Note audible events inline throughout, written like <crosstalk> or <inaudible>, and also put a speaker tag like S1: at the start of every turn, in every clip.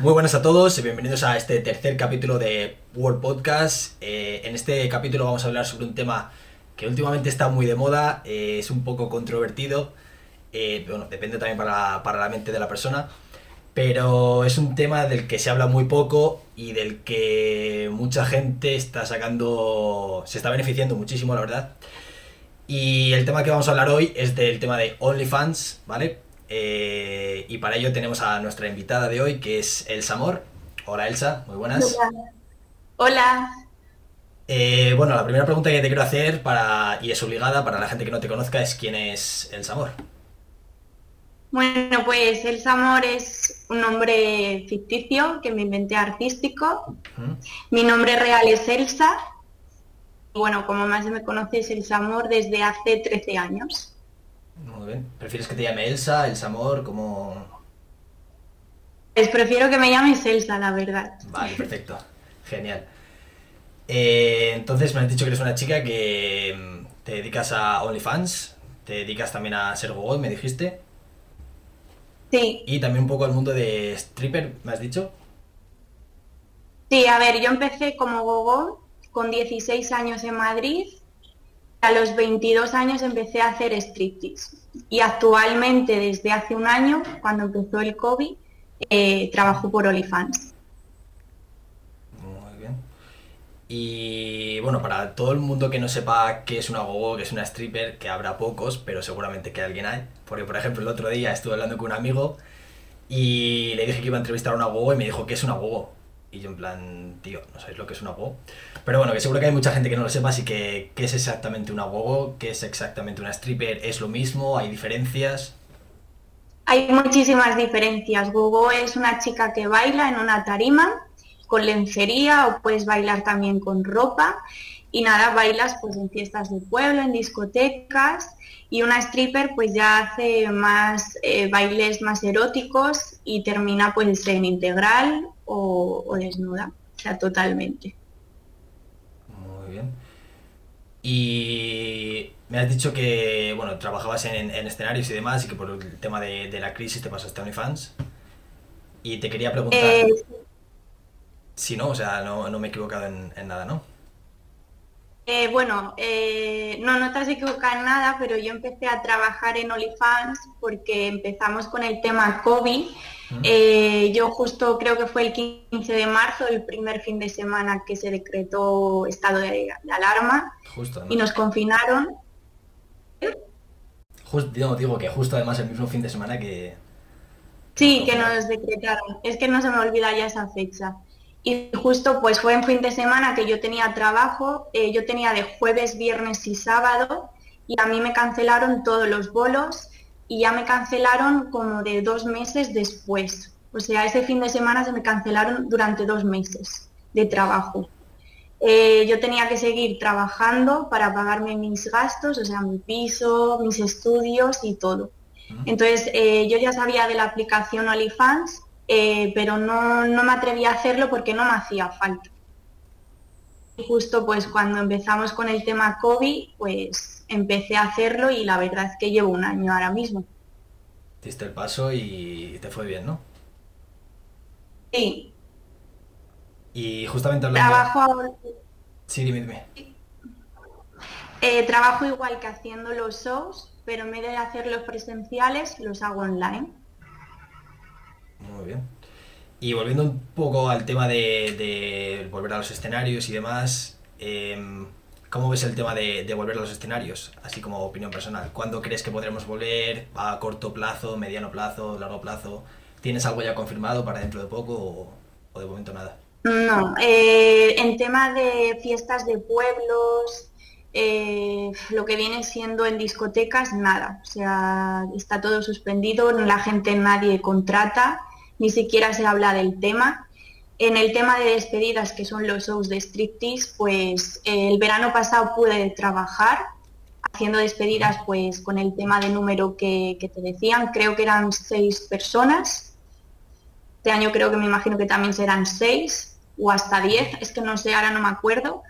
S1: Muy buenas a todos y bienvenidos a este tercer capítulo de World Podcast. Eh, en este capítulo vamos a hablar sobre un tema que últimamente está muy de moda, eh, es un poco controvertido, eh, bueno, depende también para, para la mente de la persona, pero es un tema del que se habla muy poco y del que mucha gente está sacando, se está beneficiando muchísimo, la verdad. Y el tema que vamos a hablar hoy es del tema de OnlyFans, ¿vale? Eh, y para ello tenemos a nuestra invitada de hoy, que es Elsa Amor. Hola Elsa, muy buenas.
S2: Hola.
S1: Eh, bueno, la primera pregunta que te quiero hacer, para, y es obligada para la gente que no te conozca, es quién es Elsa Amor.
S2: Bueno, pues Elsa Amor es un nombre ficticio que me inventé artístico. Mi nombre real es Elsa. Bueno, como más me conoces, Elsa Amor desde hace 13 años.
S1: Muy bien. ¿Prefieres que te llame Elsa, Elsa Amor, como...?
S2: Pues prefiero que me llames Elsa, la verdad.
S1: Vale, perfecto. Genial. Eh, entonces me has dicho que eres una chica que mm, te dedicas a OnlyFans, te dedicas también a ser gogo, me dijiste.
S2: Sí.
S1: Y también un poco al mundo de stripper, ¿me has dicho?
S2: Sí, a ver, yo empecé como gogo con 16 años en Madrid a los 22 años empecé a hacer striptease y actualmente desde hace un año, cuando empezó el COVID, eh, trabajo por OnlyFans.
S1: Muy bien. Y bueno, para todo el mundo que no sepa qué es una gogo, qué es una stripper, que habrá pocos, pero seguramente que alguien hay. Porque por ejemplo el otro día estuve hablando con un amigo y le dije que iba a entrevistar a una gogo y me dijo que es una gogo. Y yo en plan, tío, no sabéis lo que es una gogo. Pero bueno, que seguro que hay mucha gente que no lo sepa, así que ¿qué es exactamente una gogo? ¿Qué es exactamente una stripper? ¿Es lo mismo? ¿Hay diferencias?
S2: Hay muchísimas diferencias. Gogo es una chica que baila en una tarima con lencería o puedes bailar también con ropa y nada, bailas pues en fiestas de pueblo, en discotecas y una stripper pues ya hace más eh, bailes más eróticos y termina pues en integral o, desnuda, o sea, totalmente.
S1: Muy bien. Y me has dicho que, bueno, trabajabas en, escenarios y demás y que por el tema de, la crisis te pasaste a OnlyFans. Y te quería preguntar... Eh, si no, o sea, no, me he equivocado en, nada, ¿no?
S2: Eh, bueno, eh, no, no te has equivocado en nada, pero yo empecé a trabajar en OnlyFans porque empezamos con el tema COVID eh, yo justo creo que fue el 15 de marzo, el primer fin de semana que se decretó estado de, alarma y nos confinaron.
S1: Justo, digo que justo además el mismo fin de semana que...
S2: Sí, que nos decretaron. Es que no se me olvida ya esa fecha. Y justo pues fue en fin de semana que yo tenía trabajo, eh, yo tenía de jueves, viernes y sábado y a mí me cancelaron todos los bolos y ya me cancelaron como de dos meses después. O sea, ese fin de semana se me cancelaron durante dos meses de trabajo. Eh, yo tenía que seguir trabajando para pagarme mis gastos, o sea, mi piso, mis estudios y todo. Entonces, eh, yo ya sabía de la aplicación OnlyFans, eh, pero no, no, me atreví a hacerlo porque no me hacía falta. Y justo pues cuando empezamos con el tema COVID, pues empecé a hacerlo y la verdad es que llevo un año ahora mismo.
S1: Diste el paso y te fue bien, ¿no?
S2: Sí.
S1: Y justamente hablando...
S2: Trabajo...
S1: Sí, dime, dime.
S2: Eh, trabajo igual que haciendo los shows, pero en vez de hacerlos presenciales, los hago online.
S1: Muy bien. Y volviendo un poco al tema de, volver a los escenarios y demás, em, ¿Cómo ves el tema de, volver a los escenarios? Así como opinión personal. ¿Cuándo crees que podremos volver? ¿A corto plazo, mediano plazo, largo plazo? ¿Tienes algo ya confirmado para dentro de poco o, de momento nada?
S2: No, eh, en tema de fiestas de pueblos, eh, lo que viene siendo en discotecas, nada. O sea, está todo suspendido, la gente nadie contrata, ni siquiera se habla del tema. En el tema de despedidas, que son los shows de striptease, pues el verano pasado pude trabajar haciendo despedidas pues con el tema de número que, te decían, creo que eran seis personas. Este año creo que me imagino que también serán seis o hasta diez, es que no sé, ahora no me acuerdo.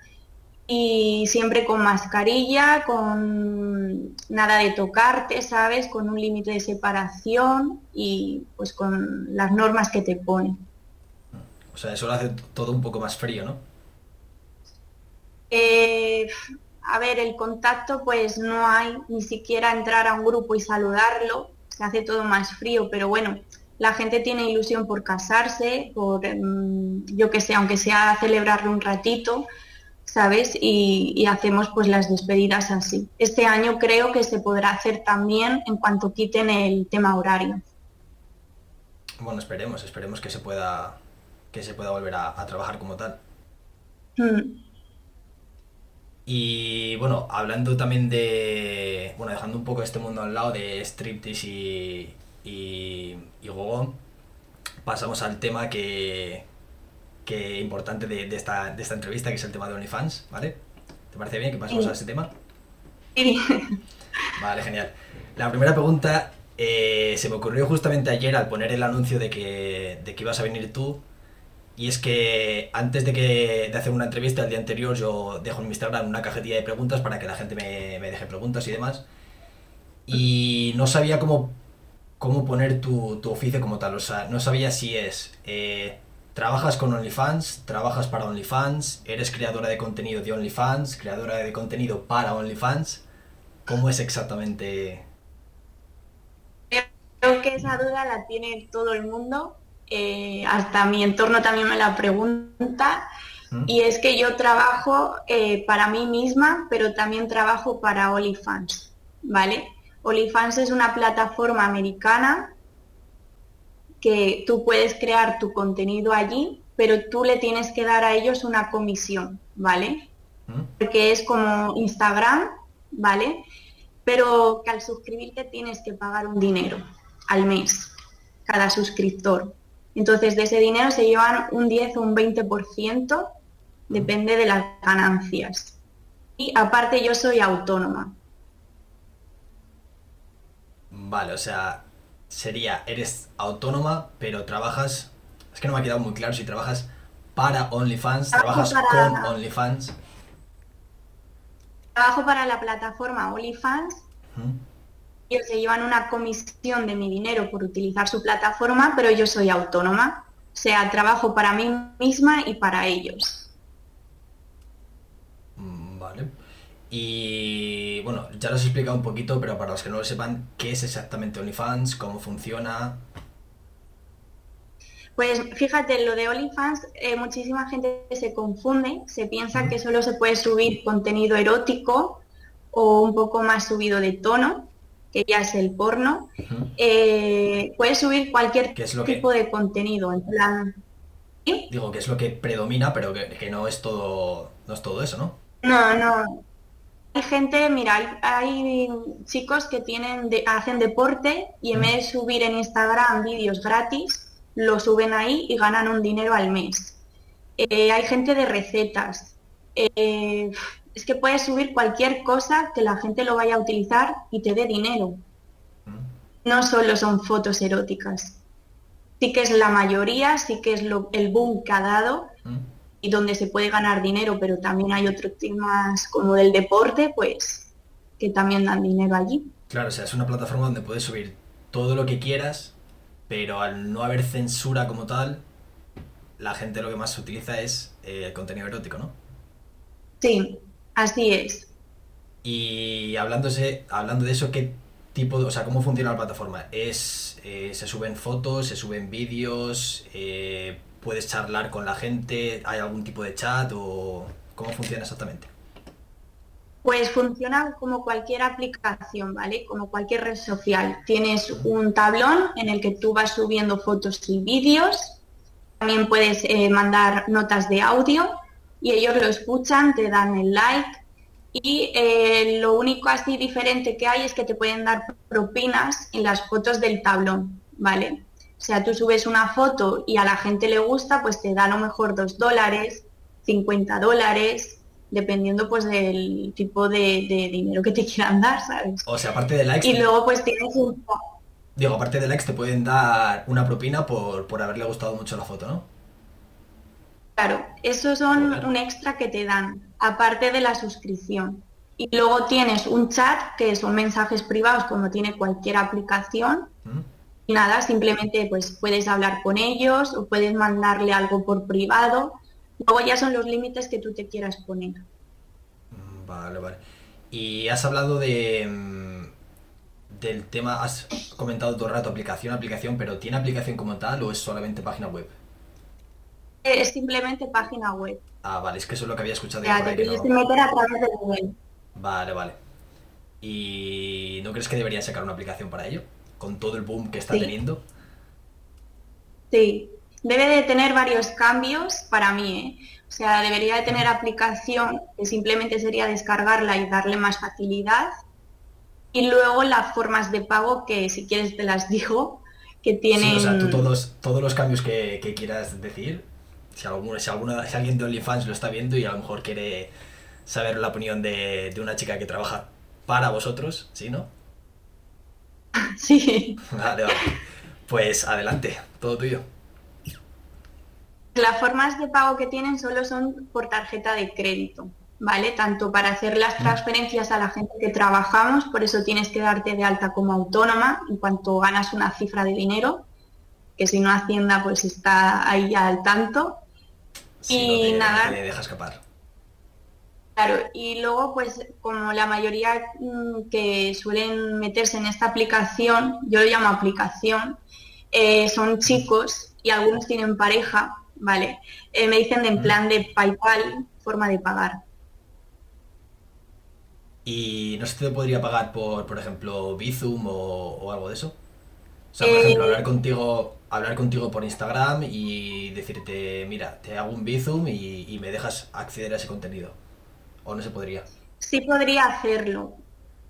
S2: Y siempre con mascarilla, con nada de tocarte, ¿sabes? Con un límite de separación y pues con las normas que te ponen.
S1: O sea, eso lo hace todo un poco más frío, ¿no?
S2: Eh, a ver, el contacto pues no hay, ni siquiera entrar a un grupo y saludarlo, se hace todo más frío, pero bueno, la gente tiene ilusión por casarse, por, mm, yo que sé, aunque sea celebrarlo un ratito, ¿sabes? Y, hacemos pues las despedidas así. Este año creo que se podrá hacer también en cuanto quiten el tema horario.
S1: Bueno, esperemos, esperemos que se pueda, que se pueda volver a, trabajar como tal.
S2: Mm.
S1: Y bueno, hablando también de. Bueno, dejando un poco este mundo al lado de striptease y. y. y gogo, pasamos al tema que. que importante de, esta, de esta entrevista, que es el tema de OnlyFans, ¿vale? ¿Te parece bien que pasemos a ese tema?
S2: Sí.
S1: Vale, genial. La primera pregunta eh, se me ocurrió justamente ayer al poner el anuncio de que, de que ibas a venir tú y es que antes de, que, de hacer una entrevista el día anterior yo dejo en mi Instagram una cajetilla de preguntas para que la gente me, deje preguntas y demás. Y no sabía cómo, cómo poner tu, oficio como tal. O sea, no sabía si es... Eh, ¿Trabajas con OnlyFans? ¿Trabajas para OnlyFans? ¿Eres creadora de contenido de OnlyFans? ¿Creadora de contenido para OnlyFans? ¿Cómo es exactamente?
S2: Creo que esa duda la tiene todo el mundo eh, hasta mi entorno también me la pregunta, ¿Mm? y es que yo trabajo eh, para mí misma, pero también trabajo para OnlyFans, ¿vale? OnlyFans es una plataforma americana que tú puedes crear tu contenido allí, pero tú le tienes que dar a ellos una comisión, ¿vale? ¿Mm? Porque es como Instagram, ¿vale? Pero que al suscribirte tienes que pagar un dinero al mes, cada suscriptor. Entonces, de ese dinero se llevan un 10 o un 20%, depende de las ganancias. Y aparte yo soy autónoma.
S1: Vale, o sea, sería, eres autónoma, pero trabajas, es que no me ha quedado muy claro si trabajas para OnlyFans, trabajas con OnlyFans.
S2: Trabajo para la plataforma OnlyFans se llevan una comisión de mi dinero por utilizar su plataforma, pero yo soy autónoma. O sea, trabajo para mí misma y para ellos.
S1: Mm, vale. Y bueno, ya lo has explicado un poquito, pero para los que no lo sepan, ¿qué es exactamente OnlyFans? ¿Cómo funciona?
S2: Pues fíjate, lo de OnlyFans, eh, muchísima gente se confunde, se piensa que solo se puede subir contenido erótico o un poco más subido de tono, que ya es el porno, eh, puedes subir cualquier tipo de contenido, en plan...
S1: Digo que es lo que predomina, pero que, no es todo no es todo eso, ¿no?
S2: No, no. Hay gente, mira, hay, chicos que tienen hacen deporte y en vez de subir en Instagram vídeos gratis, lo suben ahí y ganan un dinero al mes. Eh, hay gente de recetas. Eh, es que puedes subir cualquier cosa que la gente lo vaya a utilizar y te dé dinero. No solo son fotos eróticas. Sí que es la mayoría, sí que es lo, el boom que ha dado y donde se puede ganar dinero, pero también hay otros temas como del deporte, pues que también dan dinero allí.
S1: Claro, o sea, es una plataforma donde puedes subir todo lo que quieras, pero al no haber censura como tal, la gente lo que más utiliza es eh, el contenido erótico, ¿no?
S2: Sí, Así es.
S1: Y hablándose, hablando de eso, ¿qué tipo de, o sea, cómo funciona la plataforma? ¿Es, eh, ¿Se suben fotos, se suben vídeos? Eh, ¿Puedes charlar con la gente? ¿Hay algún tipo de chat o cómo funciona exactamente?
S2: Pues funciona como cualquier aplicación, ¿vale? Como cualquier red social. Tienes un tablón en el que tú vas subiendo fotos y vídeos. También puedes eh, mandar notas de audio y ellos lo escuchan, te dan el like y eh, lo único así diferente que hay es que te pueden dar propinas en las fotos del tablón, ¿vale? O sea, tú subes una foto y a la gente le gusta, pues te da a lo mejor dos dólares, 50 dólares, dependiendo pues del tipo de, dinero que te quieran dar, ¿sabes?
S1: O sea, aparte de likes...
S2: Y luego pues tienes un...
S1: Digo, aparte de likes te pueden dar una propina por, por haberle gustado mucho la foto, ¿no?
S2: Claro, esos son un extra que te dan, aparte de la suscripción. Y luego tienes un chat, que son mensajes privados como tiene cualquier aplicación.
S1: ¿Mm?
S2: nada, simplemente pues puedes hablar con ellos o puedes mandarle algo por privado. Luego ya son los límites que tú te quieras poner.
S1: Mm, vale, vale. Y has hablado de mm, del tema, has comentado todo el rato aplicación, aplicación, pero ¿tiene aplicación como tal o es solamente página web?
S2: Es simplemente página web.
S1: Ah, vale, es que eso es lo que había escuchado.
S2: Ya, te tienes que meter a través de Google.
S1: Vale, vale. ¿Y no crees que deberían sacar una aplicación para ello? Con todo el boom que está teniendo.
S2: Sí, debe de tener varios cambios para mí, ¿eh? O sea, debería de tener aplicación que simplemente sería descargarla y darle más facilidad. Y luego las formas de pago que si quieres te las <laughs> digo, que tienen...
S1: o sea, tú todos, todos los cambios que, quieras decir, si, alguno, si, alguna, si alguien de OnlyFans lo está viendo y a lo mejor quiere saber la opinión de, de una chica que trabaja para vosotros, ¿sí, no? <laughs>
S2: Sí.
S1: Vale, vale. Pues adelante, todo tuyo.
S2: Las formas de pago que tienen solo son por tarjeta de crédito, ¿vale? Tanto para hacer las transferencias a la gente que trabajamos, por eso tienes que darte de alta como autónoma en cuanto ganas una cifra de dinero, que si no Hacienda pues está ahí al tanto.
S1: Y nada. deja escapar.
S2: Claro, y luego pues como la mayoría mm, que suelen meterse en esta aplicación, yo lo llamo aplicación, eh, son chicos y algunos tienen pareja, ¿vale? Eh, me dicen de en plan de PayPal, forma de pagar.
S1: ¿Y no se te podría pagar por, por ejemplo, Bizum o, algo de eso? O sea, por ejemplo, hablar eh, contigo, hablar contigo por Instagram y decirte, mira, te hago un Bizum y me dejas acceder a ese contenido. ¿O no se podría?
S2: Sí podría hacerlo,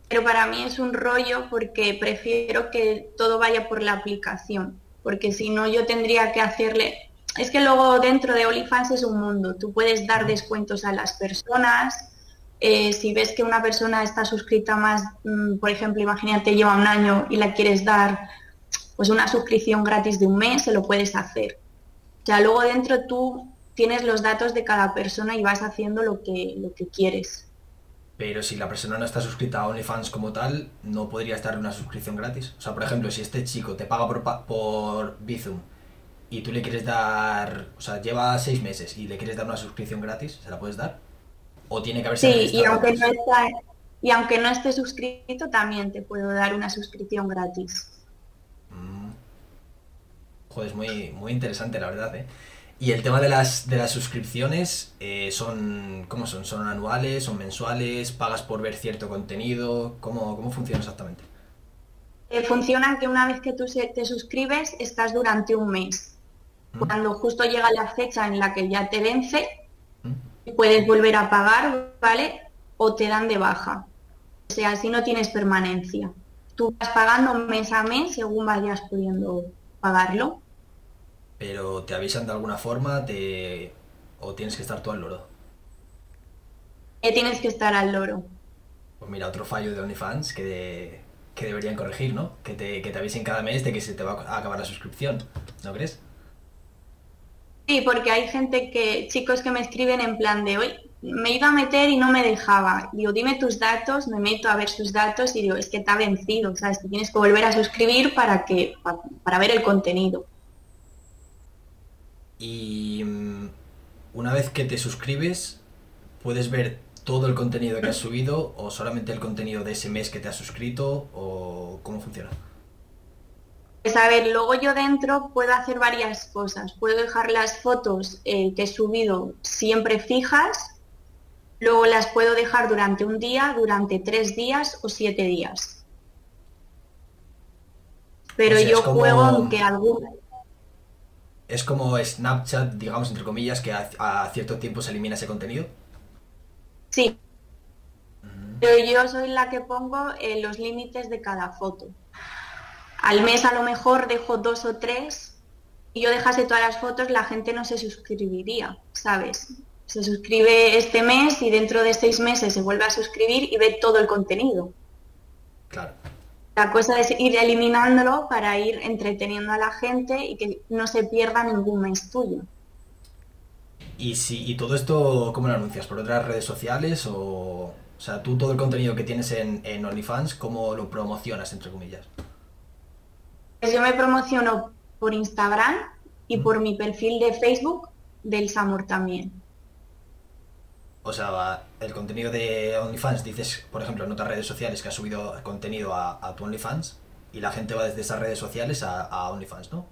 S2: pero para mí es un rollo porque prefiero que todo vaya por la aplicación, porque si no yo tendría que hacerle... Es que luego dentro de OnlyFans es un mundo, tú puedes dar descuentos a las personas, eh, si ves que una persona está suscrita más, mm, por ejemplo, imagínate lleva un año y la quieres dar pues una suscripción gratis de un mes, se lo puedes hacer. O sea, luego dentro tú tienes los datos de cada persona y vas haciendo lo que, lo que quieres.
S1: Pero si la persona no está suscrita a OnlyFans como tal, no podrías darle una suscripción gratis. O sea, por ejemplo, si este chico te paga por, por Bizum y tú le quieres dar, o sea, lleva seis meses y le quieres dar una suscripción gratis, ¿se la puedes dar? ¿O tiene que haberse
S2: Sí, y aunque, no y aunque no esté suscrito, también te puedo dar una suscripción gratis.
S1: Joder, es muy, muy interesante, la verdad, ¿eh? Y el tema de las, de las suscripciones, eh, son, ¿cómo son? ¿Son anuales? ¿Son mensuales? ¿Pagas por ver cierto contenido? ¿Cómo, cómo funciona exactamente?
S2: Eh, funciona que una vez que tú te suscribes, estás durante un mes. ¿Mm? Cuando justo llega la fecha en la que ya te vence, ¿Mm? puedes volver a pagar, ¿vale? O te dan de baja. O sea, así no tienes permanencia. Tú vas pagando mes a mes según vayas pudiendo pagarlo
S1: pero te avisan de alguna forma te... o tienes que estar tú al loro.
S2: Eh, tienes que estar al loro.
S1: Pues mira, otro fallo de OnlyFans que, que deberían corregir, ¿no? Que te, que te avisen cada mes de que se te va a acabar la suscripción, ¿no crees?
S2: Sí, porque hay gente que, chicos que me escriben en plan de hoy, me iba a meter y no me dejaba. Digo, dime tus datos, me meto a ver sus datos y digo, es que te ha vencido, ¿sabes? Que tienes que volver a suscribir para que, para ver el contenido.
S1: Y mm, una vez que te suscribes, puedes ver todo el contenido que has subido o solamente el contenido de ese mes que te has suscrito o cómo funciona.
S2: Pues a ver, luego yo dentro puedo hacer varias cosas. Puedo dejar las fotos eh, que he subido siempre fijas, luego las puedo dejar durante un día, durante tres días o siete días. Pero yo juego aunque algunas
S1: es como Snapchat, digamos, entre comillas, que a, cierto tiempo se elimina ese contenido.
S2: Sí. Pero yo soy la que pongo eh, los límites de cada foto. Al mes a lo mejor dejo dos o tres y yo dejase todas las fotos, la gente no se suscribiría, ¿sabes? Se suscribe este mes y dentro de seis meses se vuelve a suscribir y ve todo el contenido.
S1: Claro.
S2: La cosa es ir eliminándolo para ir entreteniendo a la gente y que no se pierda ningún mes tuyo.
S1: ¿Y, si, y todo esto cómo lo anuncias? ¿Por otras redes sociales? O, o sea, tú todo el contenido que tienes en, en OnlyFans, ¿cómo lo promocionas, entre comillas?
S2: Pues yo me promociono por Instagram y por mi perfil de Facebook del Samur también.
S1: O sea, el contenido de OnlyFans, dices, por ejemplo, en otras redes sociales que has subido contenido a, tu OnlyFans y la gente va desde esas redes sociales a, OnlyFans, ¿no?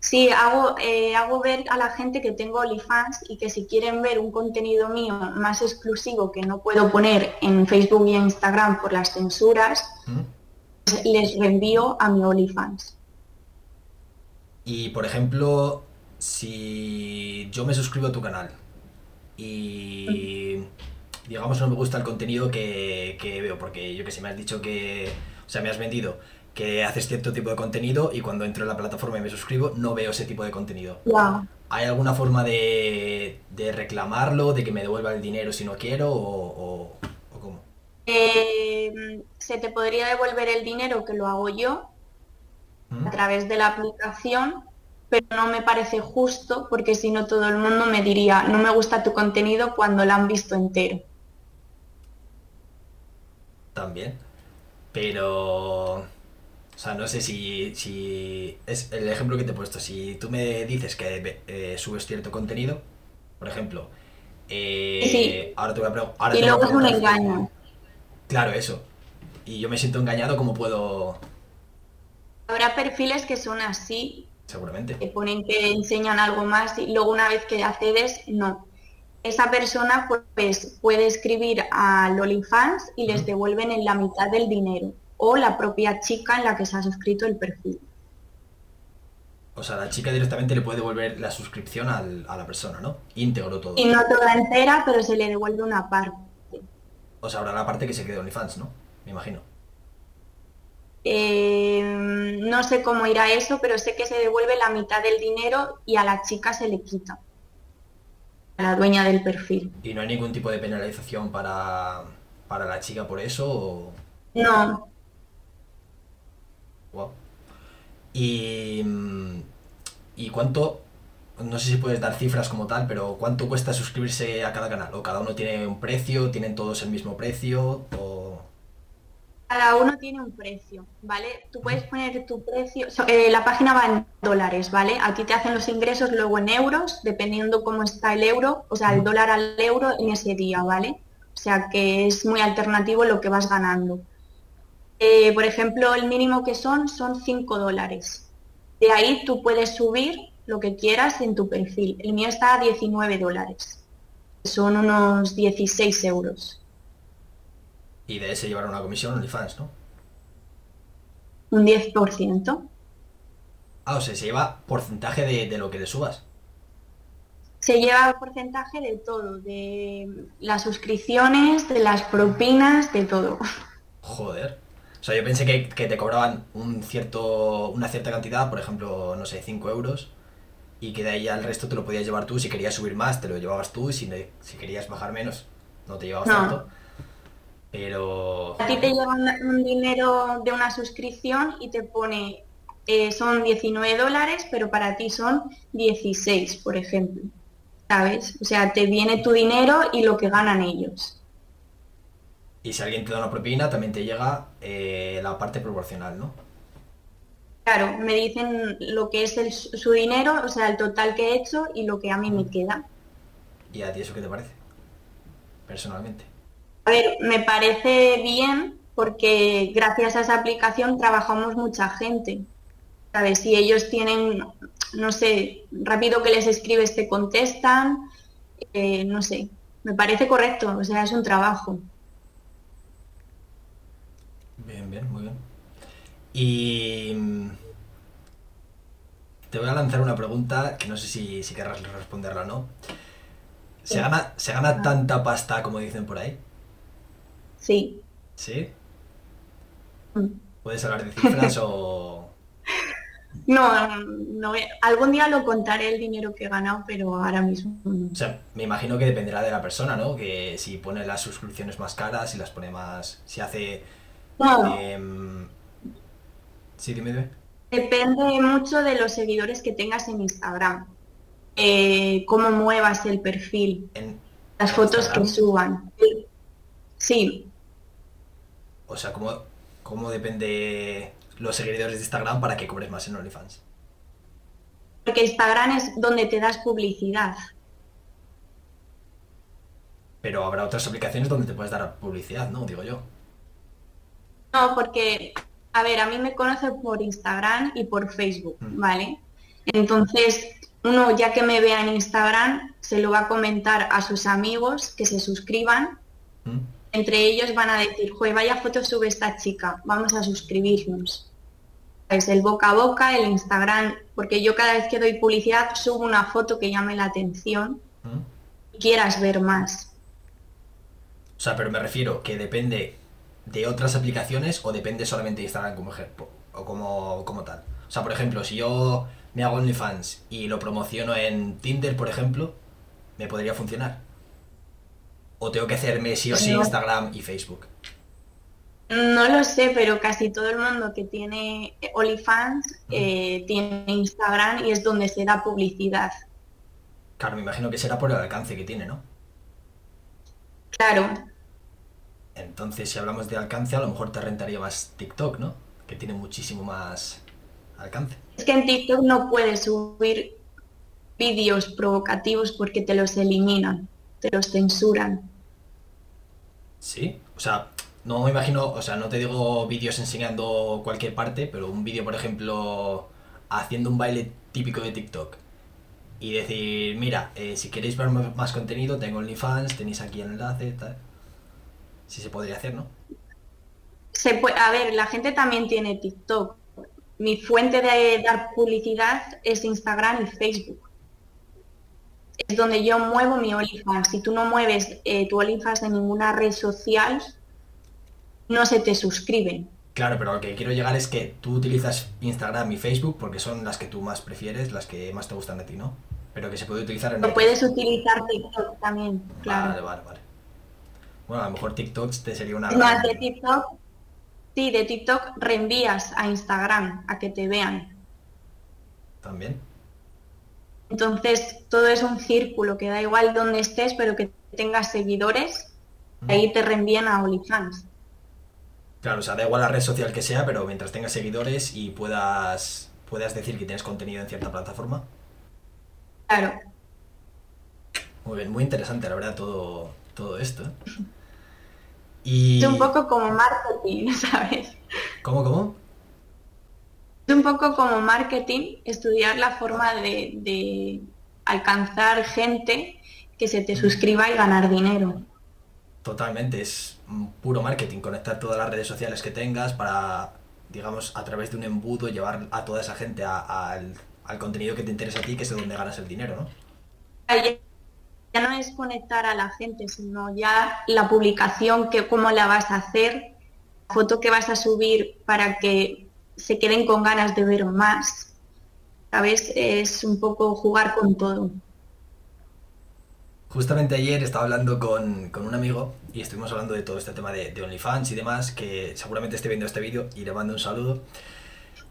S2: Sí, hago, eh, hago ver a la gente que tengo OnlyFans y que si quieren ver un contenido mío más exclusivo que no puedo poner en Facebook y en Instagram por las censuras, pues les reenvío a mi OnlyFans.
S1: Y por ejemplo, si yo me suscribo a tu canal y digamos no me gusta el contenido que, veo, porque yo que sé, me has dicho que, o sea, me has vendido que haces cierto tipo de contenido y cuando entro en la plataforma y me suscribo no veo ese tipo de contenido. ¿Hay alguna forma de, reclamarlo, de que me devuelva el dinero si no quiero o, cómo?
S2: Eh, se te podría devolver el dinero que lo hago yo ¿Mm? a través de la aplicación pero no me parece justo porque si no todo el mundo me diría, no me gusta tu contenido cuando lo han visto entero.
S1: También. Pero... O sea, no sé si, si es el ejemplo que te he puesto. Si tú me dices que eh, subes cierto contenido, por ejemplo,
S2: eh,
S1: ahora te voy a preguntar.
S2: Y luego es un engaño.
S1: Claro, eso. Y yo me siento engañado, ¿cómo puedo...?
S2: Habrá perfiles que son así
S1: Seguramente.
S2: Que ponen que enseñan algo más y luego una vez que accedes, no. Esa persona pues puede escribir a OnlyFans y les devuelven en la mitad del dinero o la propia chica en la que se ha suscrito el perfil.
S1: O sea, la chica directamente le puede devolver la suscripción a la persona, ¿no? Íntegro todo.
S2: Y no toda entera, pero se le devuelve una parte.
S1: O sea, habrá la parte que se quede OnlyFans, ¿no? Me imagino.
S2: Eh, no sé cómo irá eso, pero sé que se devuelve la mitad del dinero y a la chica se le quita. A la dueña del perfil.
S1: ¿Y no hay ningún tipo de penalización para, para la chica por eso?
S2: No.
S1: Y, ¿Y cuánto, no sé si puedes dar cifras como tal, pero cuánto cuesta suscribirse a cada canal? ¿O cada uno tiene un precio? ¿Tienen todos el mismo precio? ¿O
S2: cada uno tiene un precio, ¿vale? Tú puedes poner tu precio, eh, la página va en dólares, ¿vale? Aquí te hacen los ingresos luego en euros, dependiendo cómo está el euro, o sea, el dólar al euro en ese día, ¿vale? O sea que es muy alternativo lo que vas ganando. Eh, por ejemplo, el mínimo que son son 5 dólares. De ahí tú puedes subir lo que quieras en tu perfil. El mío está a 19 dólares. Son unos 16 euros.
S1: Y de ese llevar una comisión OnlyFans, ¿no?
S2: Un 10%.
S1: Ah, o sea, se lleva porcentaje de, lo que le subas.
S2: Se lleva porcentaje de todo, de las suscripciones, de las propinas, de todo.
S1: Joder. O sea, yo pensé que, te cobraban un cierto, una cierta cantidad, por ejemplo, no sé, 5 euros, y que de ahí al resto te lo podías llevar tú. Si querías subir más, te lo llevabas tú, y si, si querías bajar menos, no te llevabas tanto. Pero...
S2: A ti te llevan un dinero de una suscripción y te pone, eh, son 19 dólares, pero para ti son 16, por ejemplo. ¿Sabes? O sea, te viene tu dinero y lo que ganan ellos.
S1: Y si alguien te da una propina, también te llega eh, la parte proporcional, ¿no?
S2: Claro, me dicen lo que es su dinero, o sea, el total que he hecho y lo que a mí me queda.
S1: ¿Y a ti eso qué te parece? Personalmente.
S2: A ver, me parece bien porque gracias a esa aplicación trabajamos mucha gente. ¿Sabes? Si ellos tienen, no sé, rápido que les escribes te contestan, eh, no sé, me parece correcto, o sea, es un trabajo.
S1: Bien, bien, muy bien. Y mm, te voy a lanzar una pregunta que no sé si, si querrás responderla o no. ¿Se gana, ¿Se gana tanta pasta como dicen por ahí?
S2: Sí.
S1: ¿Sí? Mm. ¿Puedes hablar de cifras o...? <laughs>
S2: No, no, algún día lo contaré el dinero que he ganado, pero ahora mismo
S1: O sea, me imagino que dependerá de la persona, ¿no? Que si pone las suscripciones más caras, si las pone más... Si hace... Em, sí, dime, dime.
S2: Depende mucho de los seguidores que tengas en Instagram. Eh, cómo muevas el perfil. En, las fotos que suban. Sí,
S1: o sea, ¿cómo, cómo depende? los seguidores de Instagram para que cobres más en OnlyFans?
S2: Porque Instagram es donde te das publicidad.
S1: Pero habrá otras aplicaciones donde te puedes dar publicidad, ¿no? Digo yo.
S2: No, porque, a ver, a mí me conocen por Instagram y por Facebook,
S1: Mm.
S2: ¿vale? Entonces, uno ya que me vea en Instagram, se lo va a comentar a sus amigos que se suscriban.
S1: ¿Mm?
S2: Entre ellos van a decir, joder, vaya foto sube esta chica, vamos a suscribirnos. Es el boca a boca, el Instagram, porque yo cada vez que doy publicidad subo una foto que llame la atención
S1: ¿Mm?
S2: y quieras ver más.
S1: O sea, pero me refiero que depende de otras aplicaciones o depende solamente de Instagram como ejemplo o como, como tal. O sea, por ejemplo, si yo me hago OnlyFans y lo promociono en Tinder, por ejemplo, ¿me podría funcionar? ¿O tengo que hacerme sí o sí
S2: No.
S1: Instagram y Facebook?
S2: No lo sé, pero casi todo el mundo que tiene OnlyFans eh, tiene Instagram y es donde se da publicidad.
S1: Claro, me imagino que será por el alcance que tiene, ¿no?
S2: Claro,
S1: Entonces, si hablamos de alcance, a lo mejor te rentaría más TikTok, ¿no? Que tiene muchísimo más alcance.
S2: es que en TikTok no puedes subir vídeos provocativos porque te los eliminan, te los censuran.
S1: Sí, o sea, no me imagino, o sea, no te digo vídeos enseñando cualquier parte, pero un vídeo, por ejemplo, haciendo un baile típico de TikTok. Y decir, mira, eh, si queréis ver más contenido, tengo OnlyFans, tenéis aquí el enlace, tal. Sí se podría hacer, ¿no?
S2: Se puede, a ver, la gente también tiene TikTok. Mi fuente de dar publicidad es Instagram y Facebook. Es donde yo muevo mi OnlyFans. Si tú no mueves eh, tu OnlyFans en ninguna red social, no se te suscriben.
S1: Claro, pero lo que quiero llegar es que tú utilizas Instagram y Facebook porque son las que tú más prefieres, las que más te gustan a ti, ¿no? Pero que se puede utilizar en
S2: Lo puedes utilizar TikTok también, claro.
S1: Vale, vale, vale. Bueno, a lo mejor TikTok te sería una...
S2: Más, de TikTok, sí, de TikTok reenvías a Instagram a que te vean.
S1: También.
S2: Entonces, todo es un círculo, que da igual donde estés, pero que tengas seguidores, ahí te reenvían a OnlyFans.
S1: Claro, o sea, da igual la red social que sea, pero mientras tengas seguidores y puedas, puedas decir que tienes contenido en cierta plataforma.
S2: Claro.
S1: Muy bien, muy interesante, la verdad, todo, todo esto. ¿eh? <laughs> Y...
S2: Es un poco como marketing, <laughs> ¿sabes?
S1: ¿Cómo, cómo?
S2: Es un poco como marketing, estudiar la forma de, de alcanzar gente que se te suscriba y ganar dinero.
S1: Totalmente, es mm, puro marketing, conectar todas las redes sociales que tengas para, digamos, a través de un embudo llevar a toda esa gente a- al, al contenido que te interesa a ti, que es de donde ganas el dinero, ¿no?
S2: Ya, ya no es conectar a la gente, sino ya la publicación, que cómo la vas a hacer, la foto que vas a subir para que se queden con ganas de ver más. ¿Sabes? Es un poco jugar con todo.
S1: Justamente ayer estaba hablando con, con un amigo y estuvimos hablando de todo este tema de, de OnlyFans y demás, que seguramente esté viendo este vídeo y le mando un saludo.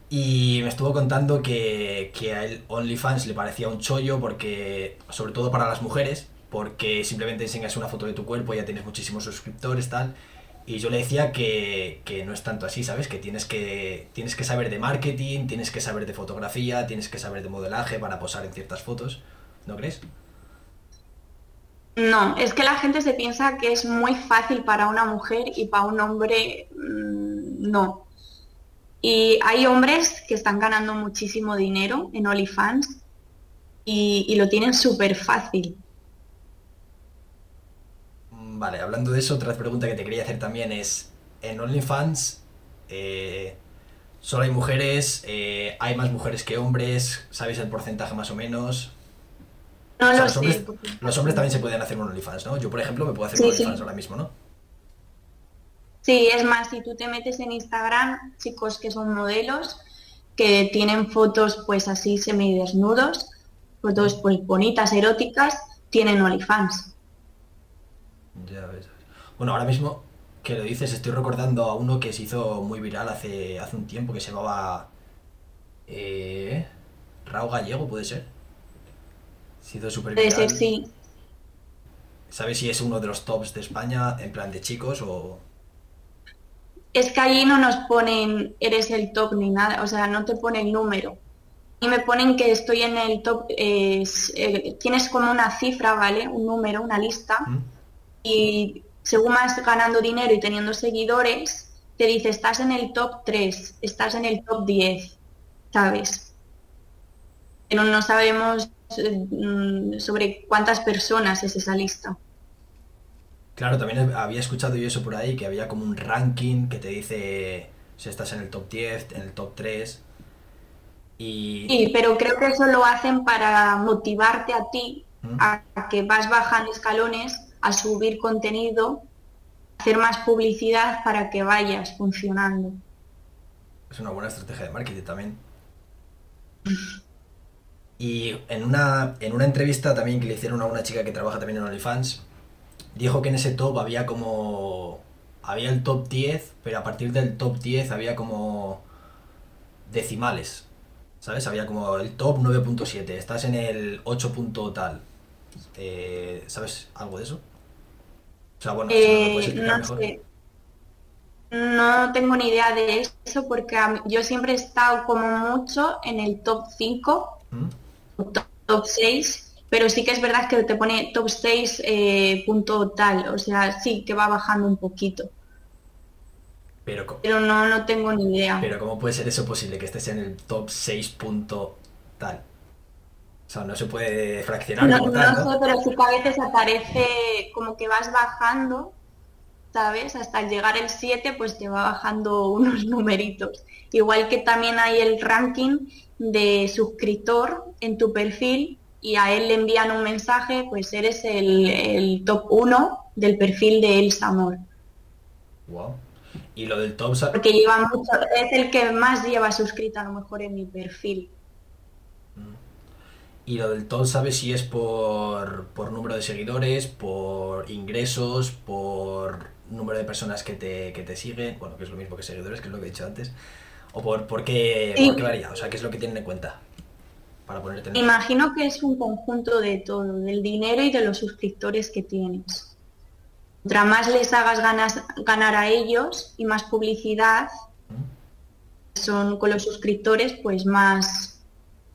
S1: Y me estuvo contando que, que a él OnlyFans le parecía un chollo porque, sobre todo para las mujeres, porque simplemente enseñas una foto de tu cuerpo ya tienes muchísimos suscriptores, tal. Y yo le decía que, que no es tanto así, ¿sabes? Que tienes, que tienes que saber de marketing, tienes que saber de fotografía, tienes que saber de modelaje para posar en ciertas fotos, ¿no crees?
S2: No, es que la gente se piensa que es muy fácil para una mujer y para un hombre mm, no. Y hay hombres que están ganando muchísimo dinero en OnlyFans y, y lo tienen súper fácil.
S1: Vale, hablando de eso, otra pregunta que te quería hacer también es, en OnlyFans, eh, ¿solo hay mujeres? Eh, ¿Hay más mujeres que hombres? ¿Sabéis el porcentaje más o menos?
S2: No
S1: O sea,
S2: lo
S1: los, hombres,
S2: porque-
S1: los hombres también se pueden hacer un OnlyFans, ¿no? Yo, por ejemplo, me puedo hacer
S2: Sí,
S1: un
S2: sí.
S1: OnlyFans ahora mismo, ¿no?
S2: Sí, es más, si tú te metes en Instagram, chicos que son modelos, que tienen fotos pues así semidesnudos, fotos pues bonitas, eróticas, tienen OnlyFans.
S1: Ya ves. Bueno, ahora mismo que lo dices, estoy recordando a uno que se hizo muy viral hace, hace un tiempo, que se llamaba... Eh, Rao Gallego, ¿puede ser? Se hizo súper
S2: Puede
S1: viral.
S2: ser, sí.
S1: ¿Sabes si es uno de los tops de España en plan de chicos o...?
S2: es que allí no nos ponen eres el top ni nada, o sea, no te pone el número. Y me ponen que estoy en el top, eh, tienes como una cifra, ¿vale? Un número, una lista.
S1: ¿Mm?
S2: Y según vas ganando dinero y teniendo seguidores, te dice, estás en el top 3, estás en el top 10, ¿sabes? Pero no sabemos mm, sobre cuántas personas es esa lista.
S1: Claro, también había escuchado yo eso por ahí, que había como un ranking que te dice si estás en el top 10, en el top 3. Y...
S2: Sí, pero creo que eso lo hacen para motivarte a ti,
S1: ¿Mm?
S2: a que vas bajando escalones, a subir contenido, hacer más publicidad para que vayas funcionando.
S1: Es una buena estrategia de marketing también. <laughs> Y en una, en una entrevista también que le hicieron a una chica que trabaja también en OnlyFans, dijo que en ese top había como... Había el top 10, pero a partir del top 10 había como decimales. ¿Sabes? Había como el top 9.7, estás en el 8. punto tal. Eh, ¿Sabes algo de eso? O sea, bueno, si no lo
S2: Eh, no
S1: mejor.
S2: sé. No tengo ni idea de eso porque yo siempre he estado como mucho en el top 5,
S1: ¿Mm?
S2: top, top 6, pero sí que es verdad que te pone top 6 eh, punto tal, o sea, sí que va bajando un poquito,
S1: Pero,
S2: pero no, no tengo ni idea.
S1: pero ¿cómo puede ser eso posible que estés en el top 6. punto tal? Sea, no se puede fraccionar
S2: No,
S1: como
S2: no
S1: tal, ¿no?
S2: sé, pero sí que a veces aparece como que vas bajando, ¿sabes? Hasta llegar el 7, pues te va bajando <laughs> unos numeritos. Igual que también hay el ranking de suscriptor en tu perfil y a él le envían un mensaje, pues eres el, el top 1 del perfil de Elsa Amor.
S1: Wow. Y lo del top,
S2: Porque lleva mucho, es el que más lleva suscrito a lo mejor en mi perfil.
S1: Y lo del top, ¿sabes si es por, por número de seguidores, por ingresos, por número de personas que te, que te siguen? Bueno, que es lo mismo que seguidores, que es lo que he dicho antes. ¿O por, por, qué,
S2: Sí.
S1: por qué varía? O sea, ¿qué es lo que tienen en cuenta? Para ponerte en...
S2: Imagino que es un conjunto de todo, del dinero y de los suscriptores que tienes. Contra más les hagas ganas, ganar a ellos y más publicidad son con los suscriptores, pues más,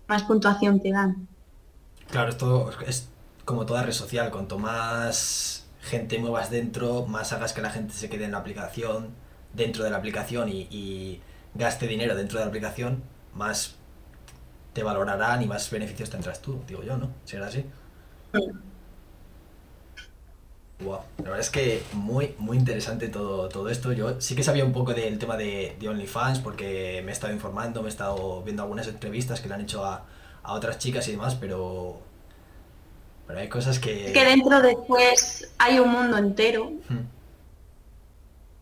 S2: más puntuación te dan.
S1: Claro, esto es como toda red social. Cuanto más gente muevas dentro, más hagas que la gente se quede en la aplicación, dentro de la aplicación y, y gaste dinero dentro de la aplicación, más te valorarán y más beneficios tendrás tú, digo yo, ¿no? ¿Será así? Wow, la verdad es que muy, muy interesante todo, todo esto. Yo sí que sabía un poco del tema de, de OnlyFans porque me he estado informando, me he estado viendo algunas entrevistas que le han hecho a, a otras chicas y demás, pero, pero hay cosas que...
S2: Es que dentro después hay un mundo entero.
S1: Hmm,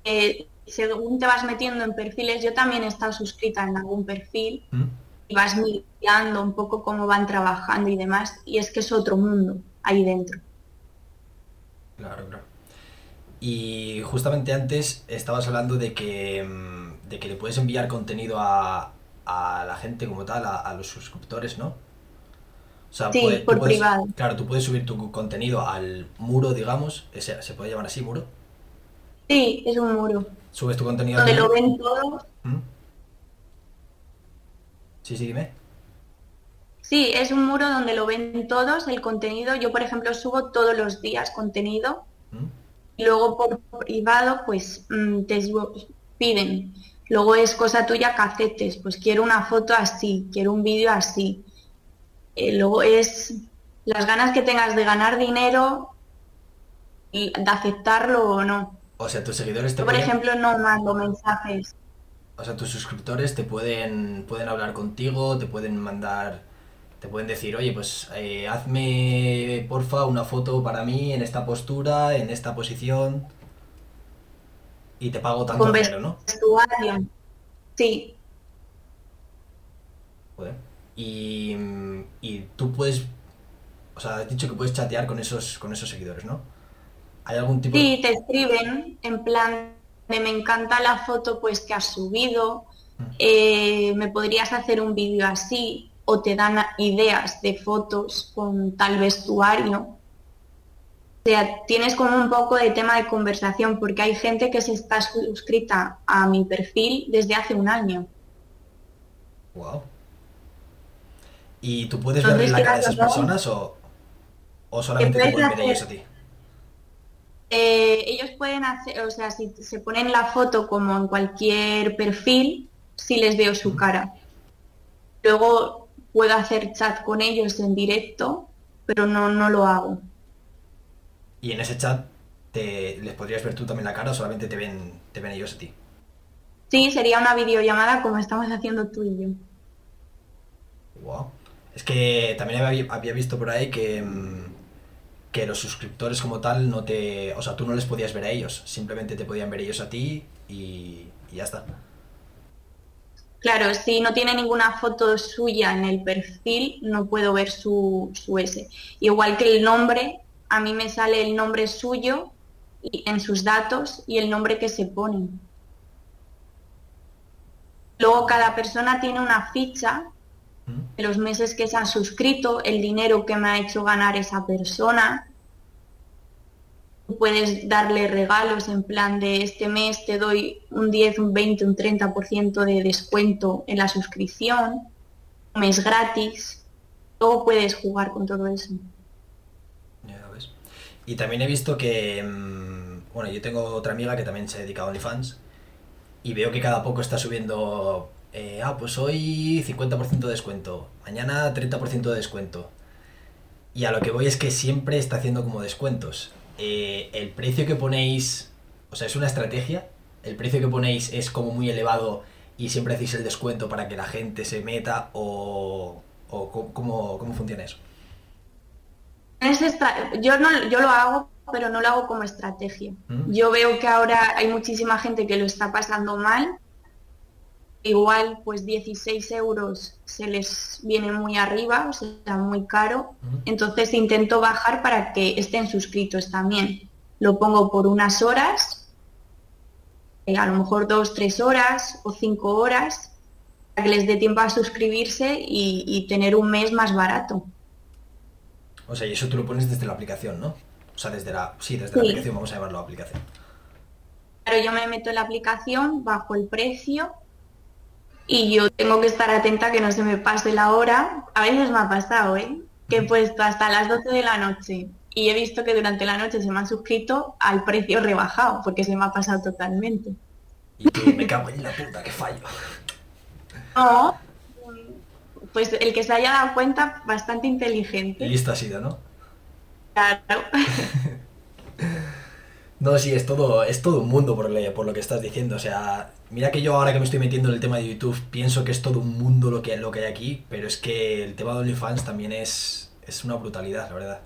S2: eh, según te vas metiendo en perfiles, yo también he estado suscrita en algún perfil
S1: hmm.
S2: y vas mirando un poco cómo van trabajando y demás, y es que es otro mundo ahí dentro.
S1: Claro, claro. Y justamente antes estabas hablando de que, mm, de que le puedes enviar contenido a, a la gente como tal, a, a los suscriptores, ¿no? O sea,
S2: Sí,
S1: puede-
S2: por
S1: puedes-
S2: privado.
S1: Claro, tú puedes subir tu contenido al muro, digamos, ese, se puede llamar así, muro.
S2: Sí, es un muro.
S1: Subes tu contenido al
S2: Donde lo ven todos.
S1: ¿Mm? Sí, sí, dime.
S2: Sí, es un muro donde lo ven todos, el contenido. Yo, por ejemplo, subo todos los días contenido
S1: ¿Mm?
S2: y luego por privado, pues mm, te piden. Luego es cosa tuya que aceptes, pues quiero una foto así, quiero un vídeo así. Eh, luego es las ganas que tengas de ganar dinero y de aceptarlo o no.
S1: O sea, tus seguidores te
S2: Yo, por
S1: pueden-
S2: ejemplo, no mando mensajes.
S1: O sea, tus suscriptores te pueden, pueden hablar contigo, te pueden mandar, te pueden decir, oye, pues eh, hazme, porfa, una foto para mí en esta postura, en esta posición, y te pago tanto
S2: con
S1: dinero, ¿no?
S2: vestuario. Sí,
S1: Joder. Y, mm, y tú puedes, o sea, has dicho que puedes chatear con esos, con esos seguidores, ¿no? ¿Hay algún tipo
S2: Sí, te escriben en plan de me encanta la foto pues que has subido,
S1: Mm.
S2: eh, me podrías hacer un vídeo así o te dan ideas de fotos con tal vestuario. O sea, tienes como un poco de tema de conversación, porque hay gente que se está suscrita a mi perfil desde hace un año.
S1: Wow. ¿Y tú puedes ver la cara de esas personas o, o solamente te pueden ver ellos a ti?
S2: Eh, ellos pueden hacer, o sea, si se ponen la foto como en cualquier perfil, sí les veo su cara. Luego puedo hacer chat con ellos en directo, pero no, no lo hago.
S1: ¿Y en ese chat te, les podrías ver tú también la cara o solamente te ven, te ven ellos a ti?
S2: Sí, sería una videollamada como estamos haciendo tú y yo.
S1: Wow. Es que también había, visto por ahí que, mm, que los suscriptores como tal no te... O sea, tú no les podías ver a ellos, simplemente te podían ver ellos a ti y, ya está.
S2: Claro, si no tiene ninguna foto suya en el perfil, no puedo ver su, su S. Igual que el nombre, a mí me sale el nombre suyo en sus datos y el nombre que se pone. Luego cada persona tiene una ficha de los meses que se han suscrito, el dinero que me ha hecho ganar esa persona. Puedes darle regalos en plan de este mes te doy un 10, un 20, un 30% de descuento en la suscripción, un mes gratis. Luego puedes jugar con todo eso.
S1: Y también he visto que, mm, bueno, yo tengo otra amiga que también se dedica a OnlyFans y veo que cada poco está subiendo eh, ah, pues hoy 50% de descuento, mañana 30% de descuento. Y a lo que voy es que siempre está haciendo como descuentos. Eh, el precio que ponéis, o sea, es una estrategia. El precio que ponéis es como muy elevado y siempre hacéis el descuento para que la gente se meta o, o ¿cómo, funciona eso.
S2: Yo, no, yo lo hago, pero no lo hago como estrategia. ¿Mm? Yo veo que ahora hay muchísima gente que lo está pasando mal igual pues 16 euros se les viene muy arriba, o sea, muy caro. Entonces intento bajar para que estén suscritos también. Lo pongo por unas horas, eh, a lo mejor dos, tres horas o cinco horas, para que les dé tiempo a suscribirse y, tener un mes más barato.
S1: O sea, y eso tú lo pones desde la aplicación, ¿no? O sea, desde la... Sí, desde la aplicación, vamos a llamarlo aplicación.
S2: Claro, yo me meto en la aplicación, bajo el precio y yo tengo que estar atenta que no se me pase la hora. A veces me ha pasado, ¿eh? Que he puesto hasta las 12 de la noche y he visto que durante la noche se me han suscrito al precio rebajado, porque se me ha pasado totalmente.
S1: Y tú, me cago en la puta, que fallo.
S2: No, pues el que se haya dado cuenta, bastante inteligente.
S1: Y listo ha sido, ¿no?
S2: Claro. <laughs>
S1: No, sí, es todo, es todo un mundo por, por lo que estás diciendo. O sea, mira que yo ahora que me estoy metiendo en el tema de YouTube, pienso que es todo un mundo lo que, lo que hay aquí, pero es que el tema de OnlyFans también es, es una brutalidad, la verdad.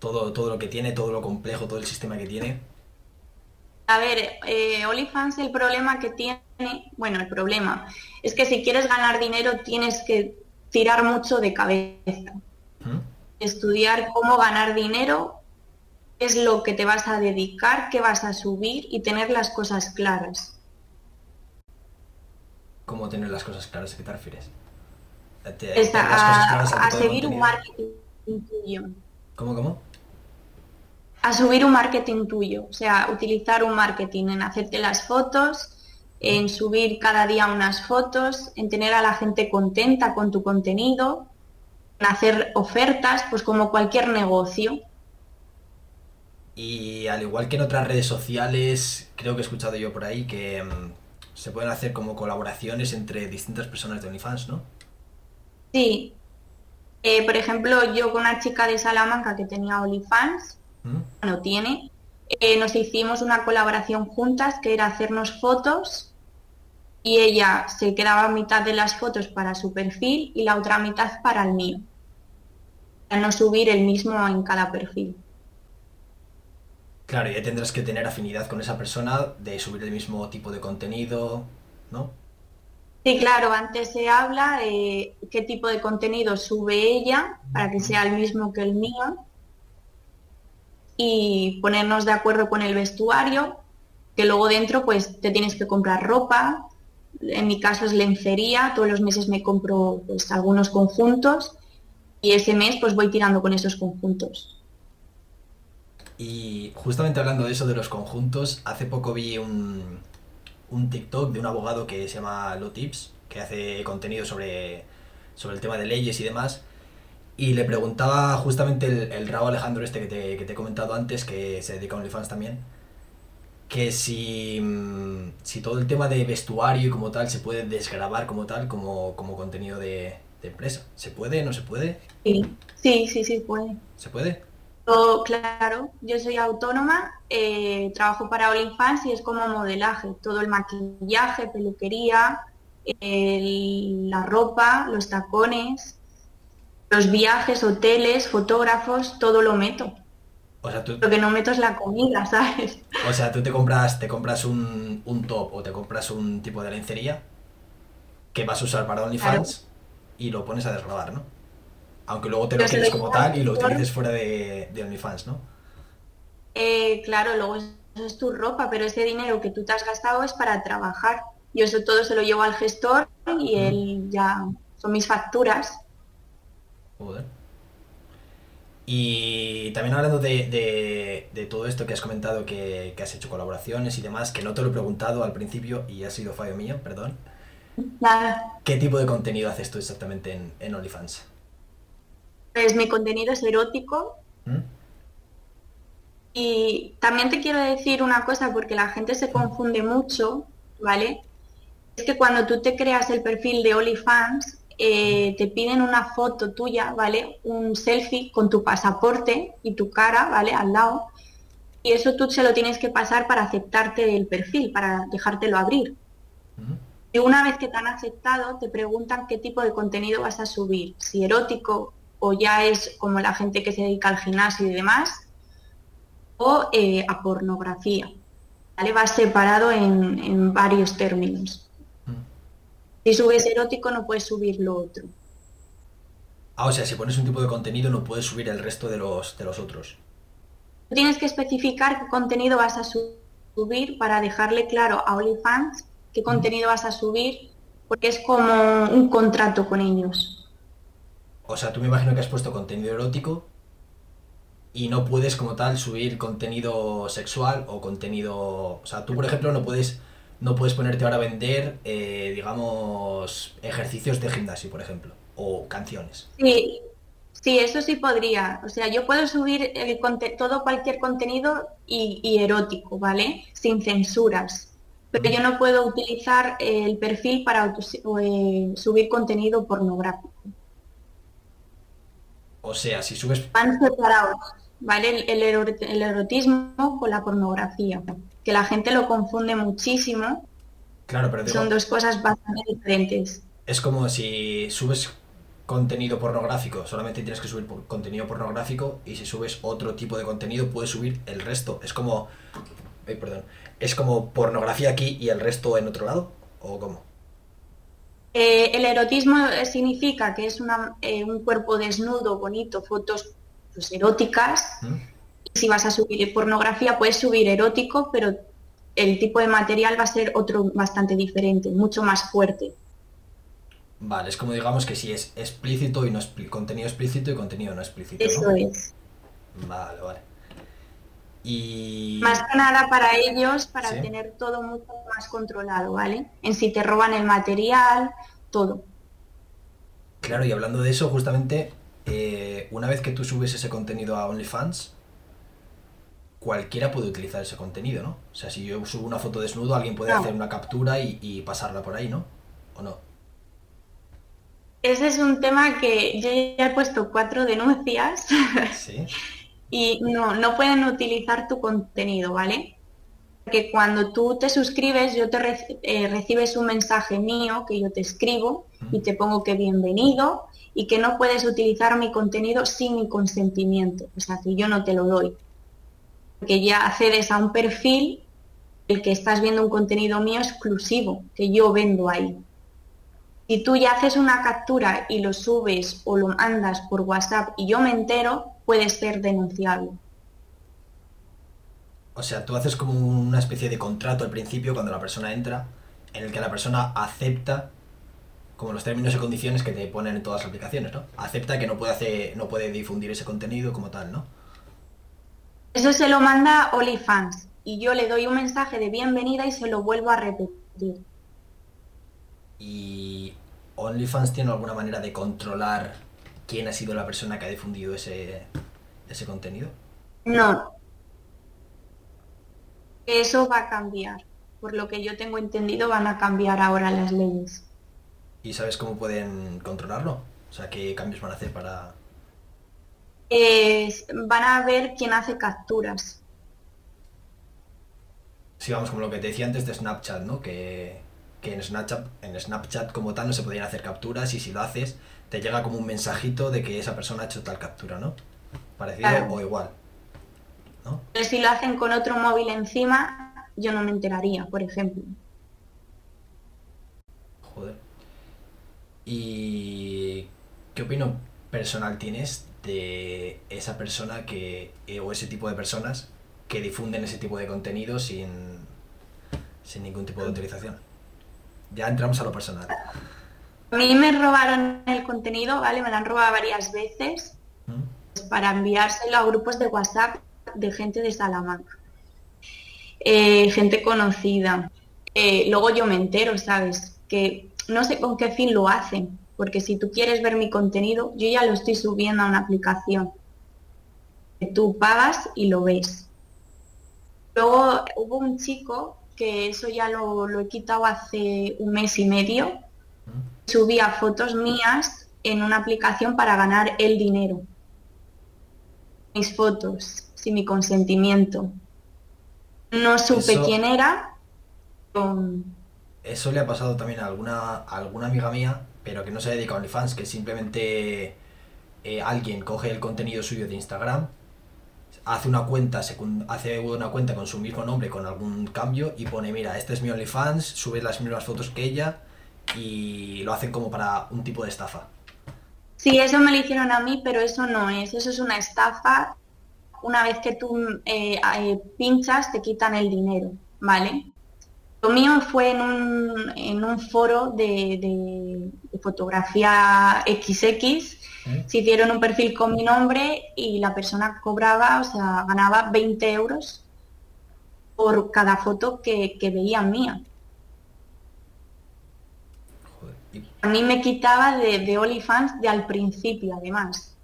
S1: Todo, todo lo que tiene, todo lo complejo, todo el sistema que tiene.
S2: A ver, eh, OnlyFans el problema que tiene, bueno, el problema es que si quieres ganar dinero tienes que tirar mucho de cabeza. ¿Mm? Estudiar cómo ganar dinero es lo que te vas a dedicar, qué vas a subir y tener las cosas claras.
S1: ¿Cómo tener las cosas claras? ¿A qué te refieres?
S2: a, seguir un marketing tuyo.
S1: ¿Cómo, cómo?
S2: A subir un marketing tuyo, o sea, utilizar un marketing en hacerte las fotos, en subir cada día unas fotos, en tener a la gente contenta con tu contenido, en hacer ofertas, pues como cualquier negocio.
S1: Y al igual que en otras redes sociales, creo que he escuchado yo por ahí que mm, se pueden hacer como colaboraciones entre distintas personas de OnlyFans, ¿no?
S2: Sí. Eh, por ejemplo, yo con una chica de Salamanca que tenía OnlyFans. No tiene, eh, nos hicimos una colaboración juntas que era hacernos fotos y ella se quedaba mitad de las fotos para su perfil y la otra mitad para el mío. Para no subir el mismo en cada perfil.
S1: Claro, ya tendrás que tener afinidad con esa persona de subir el mismo tipo de contenido, ¿no?
S2: Sí, claro, antes se habla de qué tipo de contenido sube ella para que sea el mismo que el mío y ponernos de acuerdo con el vestuario, que luego dentro pues te tienes que comprar ropa, en mi caso es lencería, todos los meses me compro pues algunos conjuntos y ese mes pues voy tirando con esos conjuntos.
S1: Y justamente hablando de eso de los conjuntos, hace poco vi un, un TikTok de un abogado que se llama Lotips, que hace contenido sobre, sobre el tema de leyes y demás. Y le preguntaba justamente el, el Raúl Alejandro este que te, que te he comentado antes, que se dedica a OnlyFans también, que si, mm, si todo el tema de vestuario y como tal se puede desgrabar como tal, como, como contenido de, de empresa. ¿Se puede? ¿No se puede?
S2: Sí, sí, sí, sí puede.
S1: ¿Se puede?
S2: Yo, claro, yo soy autónoma, eh, trabajo para OnlyFans y es como modelaje, todo el maquillaje, peluquería, el- la ropa, los tacones, los viajes, hoteles, fotógrafos, todo lo meto.
S1: O sea, tú,
S2: Lo que no meto es la comida, <laughs> ¿sabes?
S1: o sea, tú te compras, te compras un, un top o te compras un tipo de lencería que vas a usar para OnlyFans y lo pones a desgrabar, ¿no? Aunque luego te lo
S2: se
S1: quedes como tal y lo utilices fuera de, de OnlyFans, ¿no?
S2: Eh, claro, luego eso es tu ropa, pero ese dinero que tú te has gastado es para trabajar. Yo eso todo se lo llevo al gestor y él ya son mis facturas.
S1: Joder. Y también hablando de, de- de todo esto que has comentado, que, que has hecho colaboraciones y demás, que no te lo he preguntado al principio y ha sido fallo mío, perdón.
S2: Nada,
S1: ¿Qué tipo de contenido haces tú exactamente en, en OnlyFans?
S2: pues mi contenido es erótico
S1: ¿Mm?
S2: y también te quiero decir una cosa porque la gente se confunde mucho, ¿vale? Es que cuando tú te creas el perfil de OnlyFans, eh, te piden una foto tuya, ¿vale? Un selfie con tu pasaporte y tu cara, ¿vale? Al lado. Y eso tú se lo tienes que pasar para aceptarte el perfil, para dejártelo abrir. Y una vez que te han aceptado, te preguntan qué tipo de contenido vas a subir, si erótico o ya es como la gente que se dedica al gimnasio y demás, o eh, a pornografía. ¿vale? Va separado en, en varios términos. Si subes erótico no puedes subir lo otro.
S1: Ah, o sea, si pones un tipo de contenido no puedes subir el resto de los, de los otros.
S2: Tú tienes que especificar qué contenido vas a su- subir para dejarle claro a OnlyFans qué contenido vas a subir, porque es como un contrato con ellos.
S1: O sea, tú me imagino que has puesto contenido erótico y no puedes como tal subir contenido sexual o contenido... O sea, tú por ejemplo no puedes, no puedes ponerte ahora a vender, eh, digamos, ejercicios de gimnasio, por ejemplo, o canciones.
S2: Sí, sí, eso sí podría. O sea, yo puedo subir el todo cualquier contenido y, y erótico, ¿vale? Sin censuras. Pero yo no puedo utilizar el perfil para eh, subir contenido pornográfico.
S1: O sea, si subes...
S2: Van separados, ¿vale? El, el erotismo con la pornografía. Que la gente lo confunde muchísimo.
S1: Claro, pero digo,
S2: Son dos cosas bastante diferentes.
S1: es como si subes contenido pornográfico, solamente tienes que subir contenido pornográfico y si subes otro tipo de contenido puedes subir el resto. Es como... Ay, perdón. Es como pornografía aquí y el resto en otro lado, ¿o cómo?
S2: Eh, el erotismo significa que es una, eh, un cuerpo desnudo, bonito, fotos pues, eróticas.
S1: ¿Mm?
S2: Si vas a subir pornografía, puedes subir erótico, pero el tipo de material va a ser otro bastante diferente, mucho más fuerte.
S1: Vale, es como digamos que si es explícito y no expli- contenido explícito y contenido no explícito,
S2: Eso
S1: ¿no?
S2: es.
S1: Vale, vale. Y...
S2: Más que nada para ellos, para
S1: Sí.
S2: tener todo mucho más controlado, ¿vale? En si te roban el material, todo.
S1: Claro, y hablando de eso, justamente, eh, una vez que tú subes ese contenido a OnlyFans, cualquiera puede utilizar ese contenido, ¿no? O sea, si yo subo una foto desnudo, alguien puede
S2: No.
S1: hacer una captura y, y pasarla por ahí, ¿no? ¿O no?
S2: Ese es un tema que yo ya he puesto cuatro denuncias
S1: Sí. <laughs>
S2: y no, no pueden utilizar tu contenido, ¿vale? Porque cuando tú te suscribes, yo te reci- eh, recibes un mensaje mío que yo te escribo y te pongo que bienvenido y que no puedes utilizar mi contenido sin mi consentimiento, o sea que yo no te lo doy. Porque ya accedes a un perfil el que estás viendo un contenido mío exclusivo que yo vendo ahí. Si tú ya haces una captura y lo subes o lo mandas por WhatsApp y yo me entero, puede ser denunciable.
S1: O sea, tú haces como una especie de contrato al principio cuando la persona entra, en el que la persona acepta como los términos y condiciones que te ponen en todas las aplicaciones, ¿no? Acepta que no puede hacer, no puede difundir ese contenido como tal, ¿no?
S2: Eso se lo manda OnlyFans y yo le doy un mensaje de bienvenida y se lo vuelvo a repetir.
S1: ¿Y OnlyFans tiene alguna manera de controlar quién ha sido la persona que ha difundido ese, ese contenido?
S2: No. Eso va a cambiar. Por lo que yo tengo entendido, van a cambiar ahora las leyes.
S1: ¿Y sabes cómo pueden controlarlo? O sea, ¿qué cambios van a hacer para...?
S2: Van a ver quién hace capturas.
S1: Sí, vamos, como lo que te decía antes de Snapchat, ¿no? Que, en, Snapchat, en Snapchat como tal no se podían hacer capturas y si lo haces te llega como un mensajito de que esa persona ha hecho tal captura, ¿no? Parecido o igual.
S2: ¿no? Pero si lo hacen con otro móvil encima, yo no me enteraría, por ejemplo.
S1: Joder. ¿Y qué opinión personal tienes de esa persona que, eh, o ese tipo de personas que difunden ese tipo de contenido sin, sin ningún tipo de autorización? Ya entramos a lo personal.
S2: A mí me robaron el contenido, ¿vale? Me lo han robado varias veces ¿Mm? para enviárselo a grupos de WhatsApp de gente de Salamanca. Eh, gente conocida. Eh, luego yo me entero, ¿sabes? Que no sé con qué fin lo hacen, porque si tú quieres ver mi contenido, yo ya lo estoy subiendo a una aplicación. Que tú pagas y lo ves. Luego hubo un chico que eso ya lo, he quitado hace un mes y medio. Subía fotos mías en una aplicación para ganar el dinero. Mis fotos, sin mi consentimiento. No supe quién era.
S1: Eso le ha pasado también a alguna, alguna amiga mía, pero que no se dedica a OnlyFans, que simplemente eh, alguien coge el contenido suyo de Instagram, hace una cuenta hace una cuenta con su mismo nombre con algún cambio y pone mira este es mi OnlyFans sube las mismas fotos que ella y lo hacen como para un tipo de estafa.
S2: Sí eso me lo hicieron a mí pero eso no es. Eso es una estafa. Una vez que tú eh, eh, pinchas te quitan el dinero vale lo mío fue en un, en un foro de, fotografía XX. ¿Mm? Se hicieron un perfil con mi nombre y la persona cobraba, o sea, ganaba 20 euros por cada foto que, que veía mía. A mí me quitaba de, de OnlyFans de al principio, además.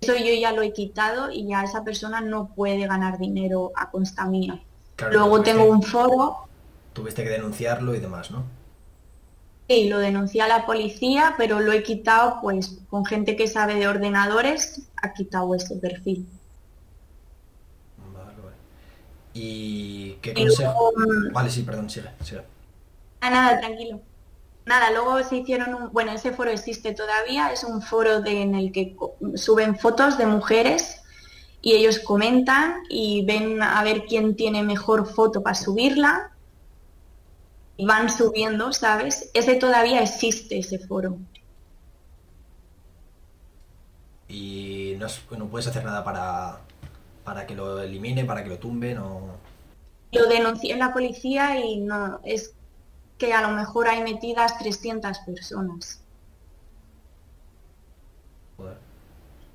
S2: Eso yo ya lo he quitado y ya esa persona no puede ganar dinero a consta mía. Luego tengo un foro
S1: tuviste que denunciarlo y demás, ¿no?
S2: Sí, lo denuncié a la policía, pero lo he quitado pues con gente que sabe de ordenadores, ha quitado ese perfil.
S1: Vale, vale. ¿Y qué consejo? Mm, vale, sí, perdón, sigue, sigue.
S2: Ah, nada, tranquilo. Nada, luego se hicieron un, bueno, ese foro existe todavía, es un foro de, en el que suben fotos de mujeres y ellos comentan y ven a ver quién tiene mejor foto para subirla van subiendo, ¿sabes? Ese todavía existe, ese foro.
S1: Y no, puedes hacer nada para, para que lo elimine, para que lo tumben o...
S2: Lo denuncié en la policía y no, es que a lo mejor hay metidas 300 personas.
S1: Joder.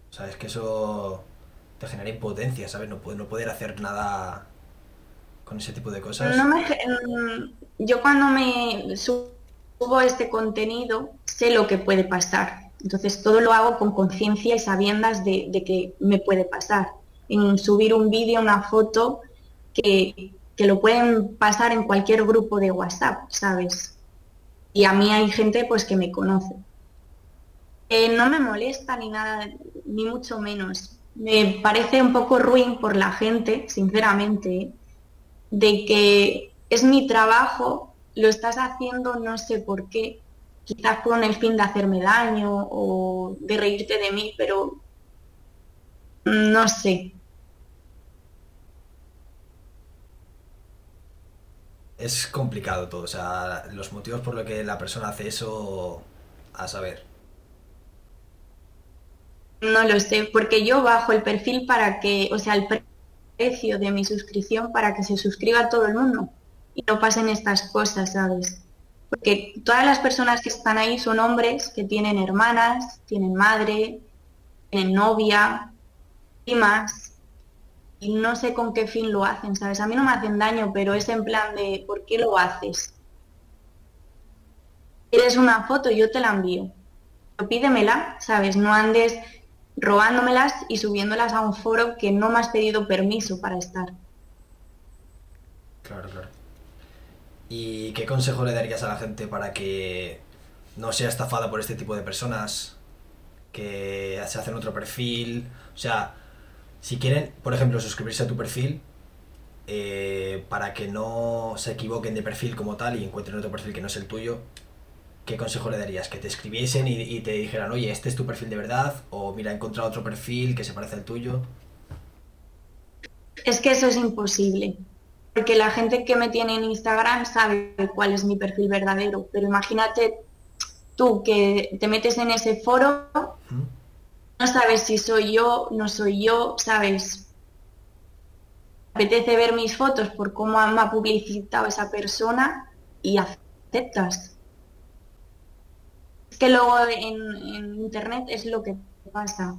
S1: O sea, es que eso te genera impotencia, ¿sabes? No, no poder hacer nada con ese tipo de cosas?
S2: Mm, yo cuando me subo este contenido sé lo que puede pasar. Entonces todo lo hago con conciencia y sabiendas de, que me puede pasar. En subir un vídeo, una foto, que, lo pueden pasar en cualquier grupo de WhatsApp, ¿sabes? Y a mí hay gente pues que me conoce. Eh, no me molesta ni nada, ni mucho menos. Me parece un poco ruin por la gente, sinceramente, de que es mi trabajo, lo estás haciendo no sé por qué, quizás con el fin de hacerme daño o de reírte de mí, pero no sé.
S1: Es complicado todo, o sea, los motivos por los que la persona hace eso, a saber.
S2: No lo sé, porque yo bajo el perfil para que, o sea, el precio de mi suscripción para que se suscriba todo el mundo y no pasen estas cosas, ¿sabes? Porque todas las personas que están ahí son hombres que tienen hermanas, tienen madre, tienen novia, primas. y no sé con qué fin lo hacen, ¿sabes? A mí no me hacen daño, pero es en plan de, ¿por qué lo haces? ¿Quieres una foto? Yo te la envío. Pero pídemela, ¿sabes? No andes robándomelas y subiéndolas a un foro que no me has pedido permiso para estar.
S1: Claro, claro. ¿Y qué consejo le darías a la gente para que no sea estafada por este tipo de personas? Que se hacen otro perfil. O sea, si quieren, por ejemplo, suscribirse a tu perfil, eh, para que no se equivoquen de perfil como tal y encuentren otro perfil que no es el tuyo, ¿qué consejo le darías? Que te escribiesen y, te dijeran, oye, este es tu perfil de verdad, o mira, he encontrado otro perfil que se parece al tuyo.
S2: Es que eso es imposible, porque la gente que me tiene en Instagram sabe cuál es mi perfil verdadero, pero imagínate tú que te metes en ese foro, no sabes si soy yo, no soy yo, sabes. Apetece ver mis fotos por cómo me ha publicitado esa persona y aceptas que luego en, Internet es lo que pasa.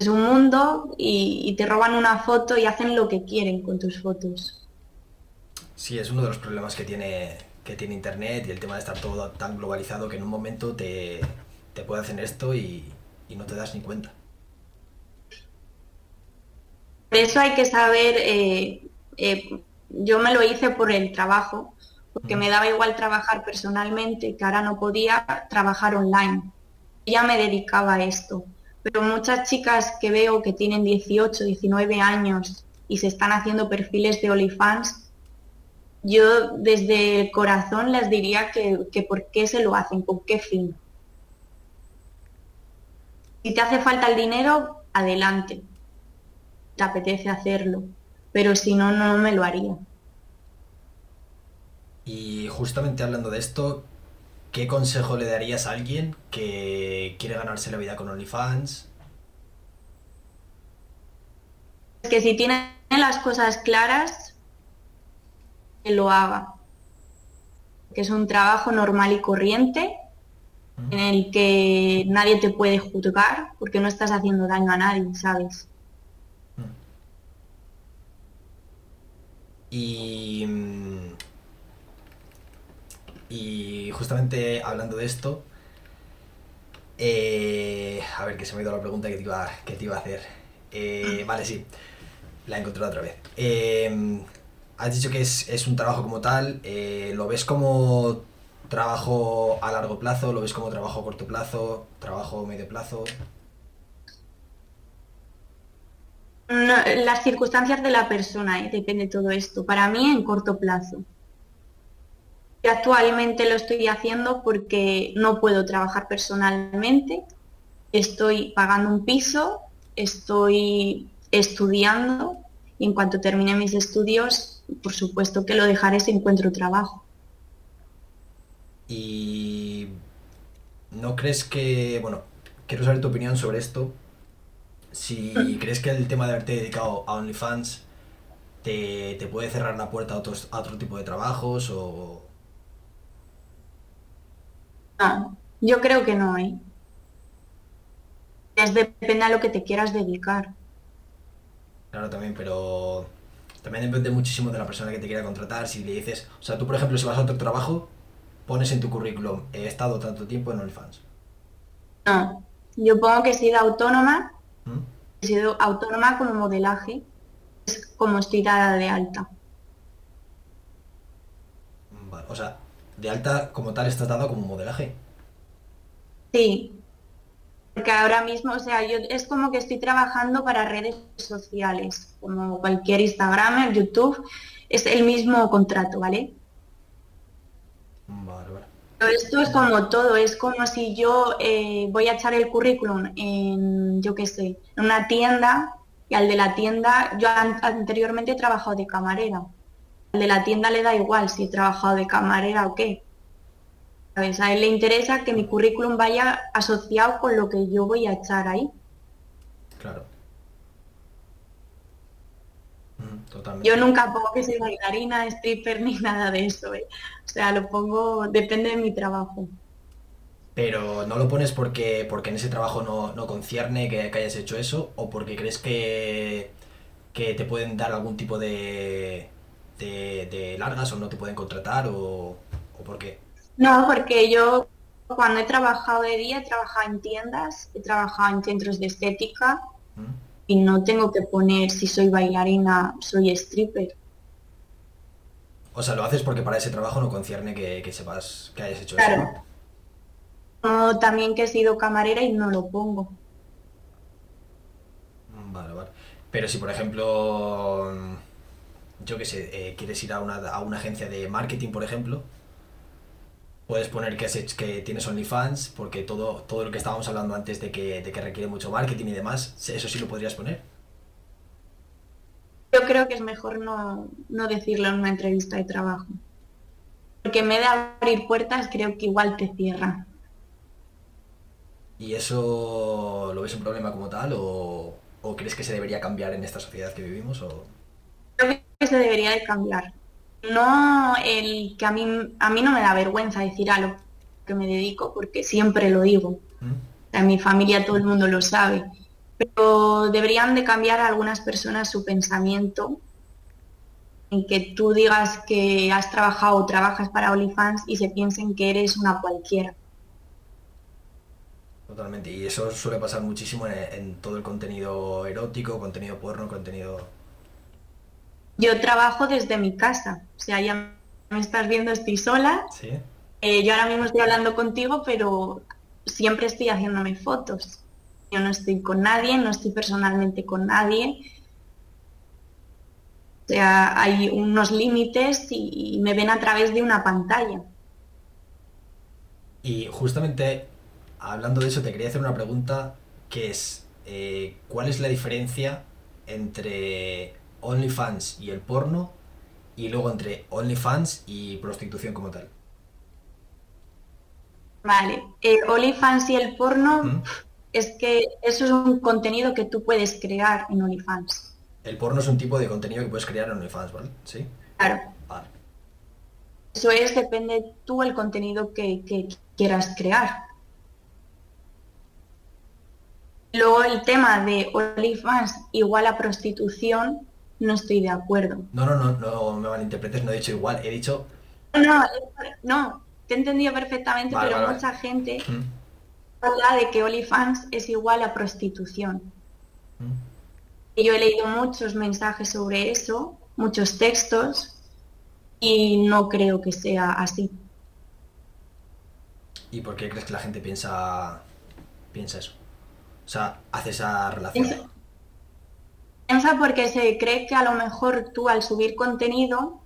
S2: Es un mundo y, te roban una foto y hacen lo que quieren con tus fotos.
S1: Sí, es uno de los problemas que tiene, que tiene Internet y el tema de estar todo tan globalizado que en un momento te, te puede hacer esto y, no te das ni cuenta.
S2: Por eso hay que saber, eh, eh, yo me lo hice por el trabajo, porque me daba igual trabajar personalmente, que ahora no podía trabajar online. Ya me dedicaba a esto. Pero muchas chicas que veo que tienen 18, 19 años y se están haciendo perfiles de OnlyFans, yo desde el corazón les diría que, que por qué se lo hacen, con qué fin. Si te hace falta el dinero, adelante. Te apetece hacerlo. Pero si no, no me lo haría.
S1: Y justamente hablando de esto, ¿qué consejo le darías a alguien que quiere ganarse la vida con OnlyFans?
S2: Que si tiene las cosas claras, que lo haga. Que es un trabajo normal y corriente en el que nadie te puede juzgar porque no estás haciendo daño a nadie, ¿sabes?
S1: Y mm, y justamente hablando de esto, eh, a ver, que se me ha ido la pregunta que te iba, que te iba a hacer. Eh, vale, sí, la he encontrado otra vez. Eh, has dicho que es, un trabajo como tal, ¿lo ves como trabajo a largo plazo? ¿Lo ves como trabajo a corto plazo? ¿Trabajo a medio plazo?
S2: las circunstancias de la persona, depende de todo esto. Para mí en corto plazo. Actualmente lo estoy haciendo porque no puedo trabajar personalmente, estoy pagando un piso, estoy estudiando y en cuanto termine mis estudios, por supuesto que lo dejaré si encuentro trabajo.
S1: ¿Y no crees que, bueno, quiero saber tu opinión sobre esto, si crees que el tema de haberte dedicado a OnlyFans te, te puede cerrar la puerta a, otros, a otro tipo de trabajos o,
S2: no, yo creo que no, ¿eh? Es depende a lo que te quieras dedicar.
S1: Claro, también, pero también depende muchísimo de la persona que te quiera contratar. Si le dices, o sea, tú por ejemplo, si vas a otro trabajo, pones en tu currículum, he estado tanto tiempo en OnlyFans.
S2: No, yo pongo que he sido autónoma, ¿Mm? he sido autónoma como modelaje, es como estoy dada de alta.
S1: Vale, o sea, de alta como tal estás dado como modelaje.
S2: Sí, porque ahora mismo, o sea, yo es como que estoy trabajando para redes sociales, como cualquier Instagram, YouTube, es el mismo contrato, ¿vale? Vale, vale. esto es como todo, es como si yo eh, voy a echar el currículum en, yo qué sé, en una tienda y al de la tienda, yo anteriormente he trabajado de camarera de la tienda le da igual si he trabajado de camarera o qué. A él le interesa que mi currículum vaya asociado con lo que yo voy a echar ahí.
S1: Claro.
S2: Yo nunca pongo que soy bailarina, stripper ni <laughs> nada de eso. ¿eh? O sea, lo pongo, depende de mi trabajo.
S1: Pero no lo pones porque, porque en ese trabajo no, no concierne que, que hayas hecho eso o porque crees que que te pueden dar algún tipo de, de, largas o no te pueden contratar o, o por qué?
S2: No, porque yo cuando he trabajado de día he trabajado en tiendas, he trabajado en centros de estética mm. y no tengo que poner si soy bailarina, soy stripper.
S1: O sea, lo haces porque para ese trabajo no concierne que, sepas que hayas hecho eso.
S2: ¿no? también que he sido camarera y no lo pongo.
S1: Mm, vale, vale. Pero si, por ejemplo, yo qué sé, eh, quieres ir a una, a una agencia de marketing, por ejemplo, puedes poner que, que tienes OnlyFans, porque todo, todo lo que estábamos hablando antes de que, de que requiere mucho marketing y demás, eso sí lo podrías poner.
S2: Yo creo que es mejor no, no decirlo en una entrevista de trabajo. Porque en vez de abrir puertas, creo que igual te cierra.
S1: ¿Y eso lo ves un problema como tal o, o crees que se debería cambiar en esta sociedad que vivimos? O...
S2: Creo que se debería de cambiar. No el que a mí, a mí no me da vergüenza decir a lo que me dedico porque siempre lo digo. ¿Mm? En mi familia todo el mundo lo sabe. Pero deberían de cambiar a algunas personas su pensamiento en que tú digas que has trabajado o trabajas para OnlyFans y se piensen que eres una cualquiera.
S1: Totalmente, y eso suele pasar muchísimo en, todo el contenido erótico, contenido porno, contenido...
S2: Yo trabajo desde mi casa, o sea, ya me estás viendo, estoy sola. ¿Sí? Eh, yo ahora mismo estoy hablando contigo, pero siempre estoy haciéndome fotos. Yo no estoy con nadie, no estoy personalmente con nadie. O sea, hay unos límites y, me ven a través de una pantalla.
S1: Y justamente hablando de eso, te quería hacer una pregunta que es, eh, ¿cuál es la diferencia entre OnlyFans y el porno y luego entre OnlyFans y prostitución como tal?
S2: Vale, eh, OnlyFans y el porno es que eso es un contenido que tú puedes crear en OnlyFans.
S1: El porno es un tipo de contenido que puedes crear en OnlyFans, ¿vale? Sí.
S2: Claro. Vale. Eso es, depende tú el contenido que, quieras crear. Luego el tema de OnlyFans igual a prostitución, no estoy de acuerdo.
S1: No, no, no, no me malinterpretes, no he dicho igual, he dicho...
S2: No, no, te he entendido perfectamente, pero mucha gente habla de que OnlyFans es igual a prostitución. Mm. yo he leído muchos mensajes sobre eso, muchos textos, y no creo que sea así.
S1: ¿Y por qué crees que la gente piensa, piensa eso? O sea, hace esa relación.
S2: Piensa porque se cree que a lo mejor tú al subir contenido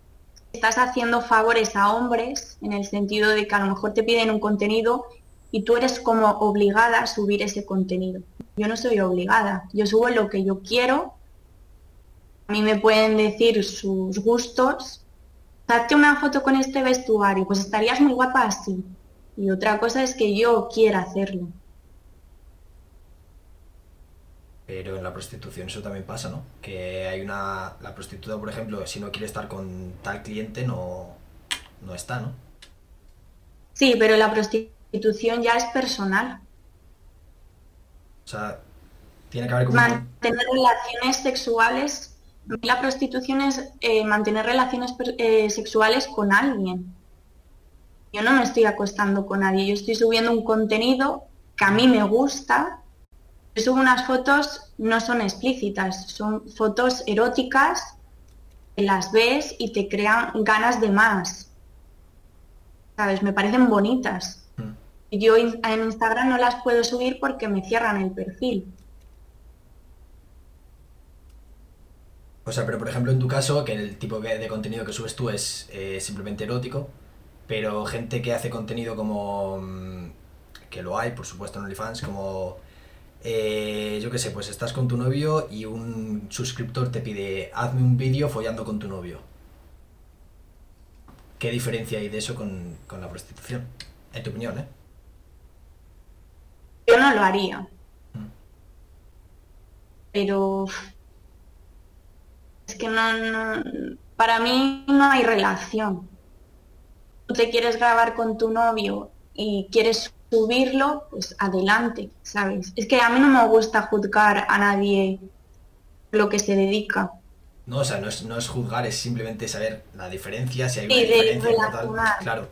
S2: estás haciendo favores a hombres en el sentido de que a lo mejor te piden un contenido y tú eres como obligada a subir ese contenido. Yo no soy obligada, yo subo lo que yo quiero. A mí me pueden decir sus gustos. Hazte una foto con este vestuario, pues estarías muy guapa así. Y otra cosa es que yo quiera hacerlo.
S1: Pero en la prostitución eso también pasa, ¿no? Que hay una... La prostituta, por ejemplo, si no quiere estar con tal cliente, no, no está, ¿no?
S2: Sí, pero la prostitución ya es personal.
S1: O sea, tiene que haber
S2: Mantener relaciones sexuales. La prostitución es eh, mantener relaciones eh, sexuales con alguien. Yo no me estoy acostando con nadie, yo estoy subiendo un contenido que a mí me gusta. Yo subo unas fotos, no son explícitas, son fotos eróticas, las ves y te crean ganas de más. ¿Sabes? Me parecen bonitas. Yo en Instagram no las puedo subir porque me cierran el perfil.
S1: O sea, pero por ejemplo en tu caso, que el tipo de contenido que subes tú es eh, simplemente erótico, pero gente que hace contenido como... Mm, que lo hay, por supuesto, en OnlyFans, como... Eh, yo qué sé, pues estás con tu novio y un suscriptor te pide, hazme un vídeo follando con tu novio. ¿Qué diferencia hay de eso con, con la prostitución? En tu opinión, ¿eh?
S2: Yo no lo haría. Pero es que no, para mí no hay relación. Tú te quieres grabar con tu novio y quieres subirlo, pues adelante, ¿sabes? Es que a mí no me gusta juzgar a nadie lo que se dedica.
S1: No, o sea, no es, no es juzgar, es simplemente saber la diferencia, si hay una
S2: Sí, de
S1: diferencia tal.
S2: relacionar.
S1: Claro.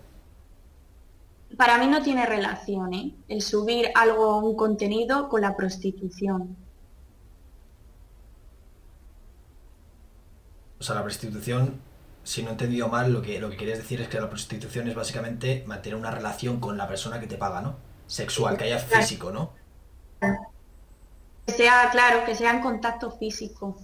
S2: Para mí no tiene relación, ¿eh? El subir algo, un contenido con la prostitución.
S1: O sea, la prostitución, si no he entendido mal, lo que, lo que querías decir es que la prostitución es básicamente mantener una relación con la persona que te paga, ¿no? Sexual, que haya físico, ¿no?
S2: Que sea, claro, que sea en contacto físico.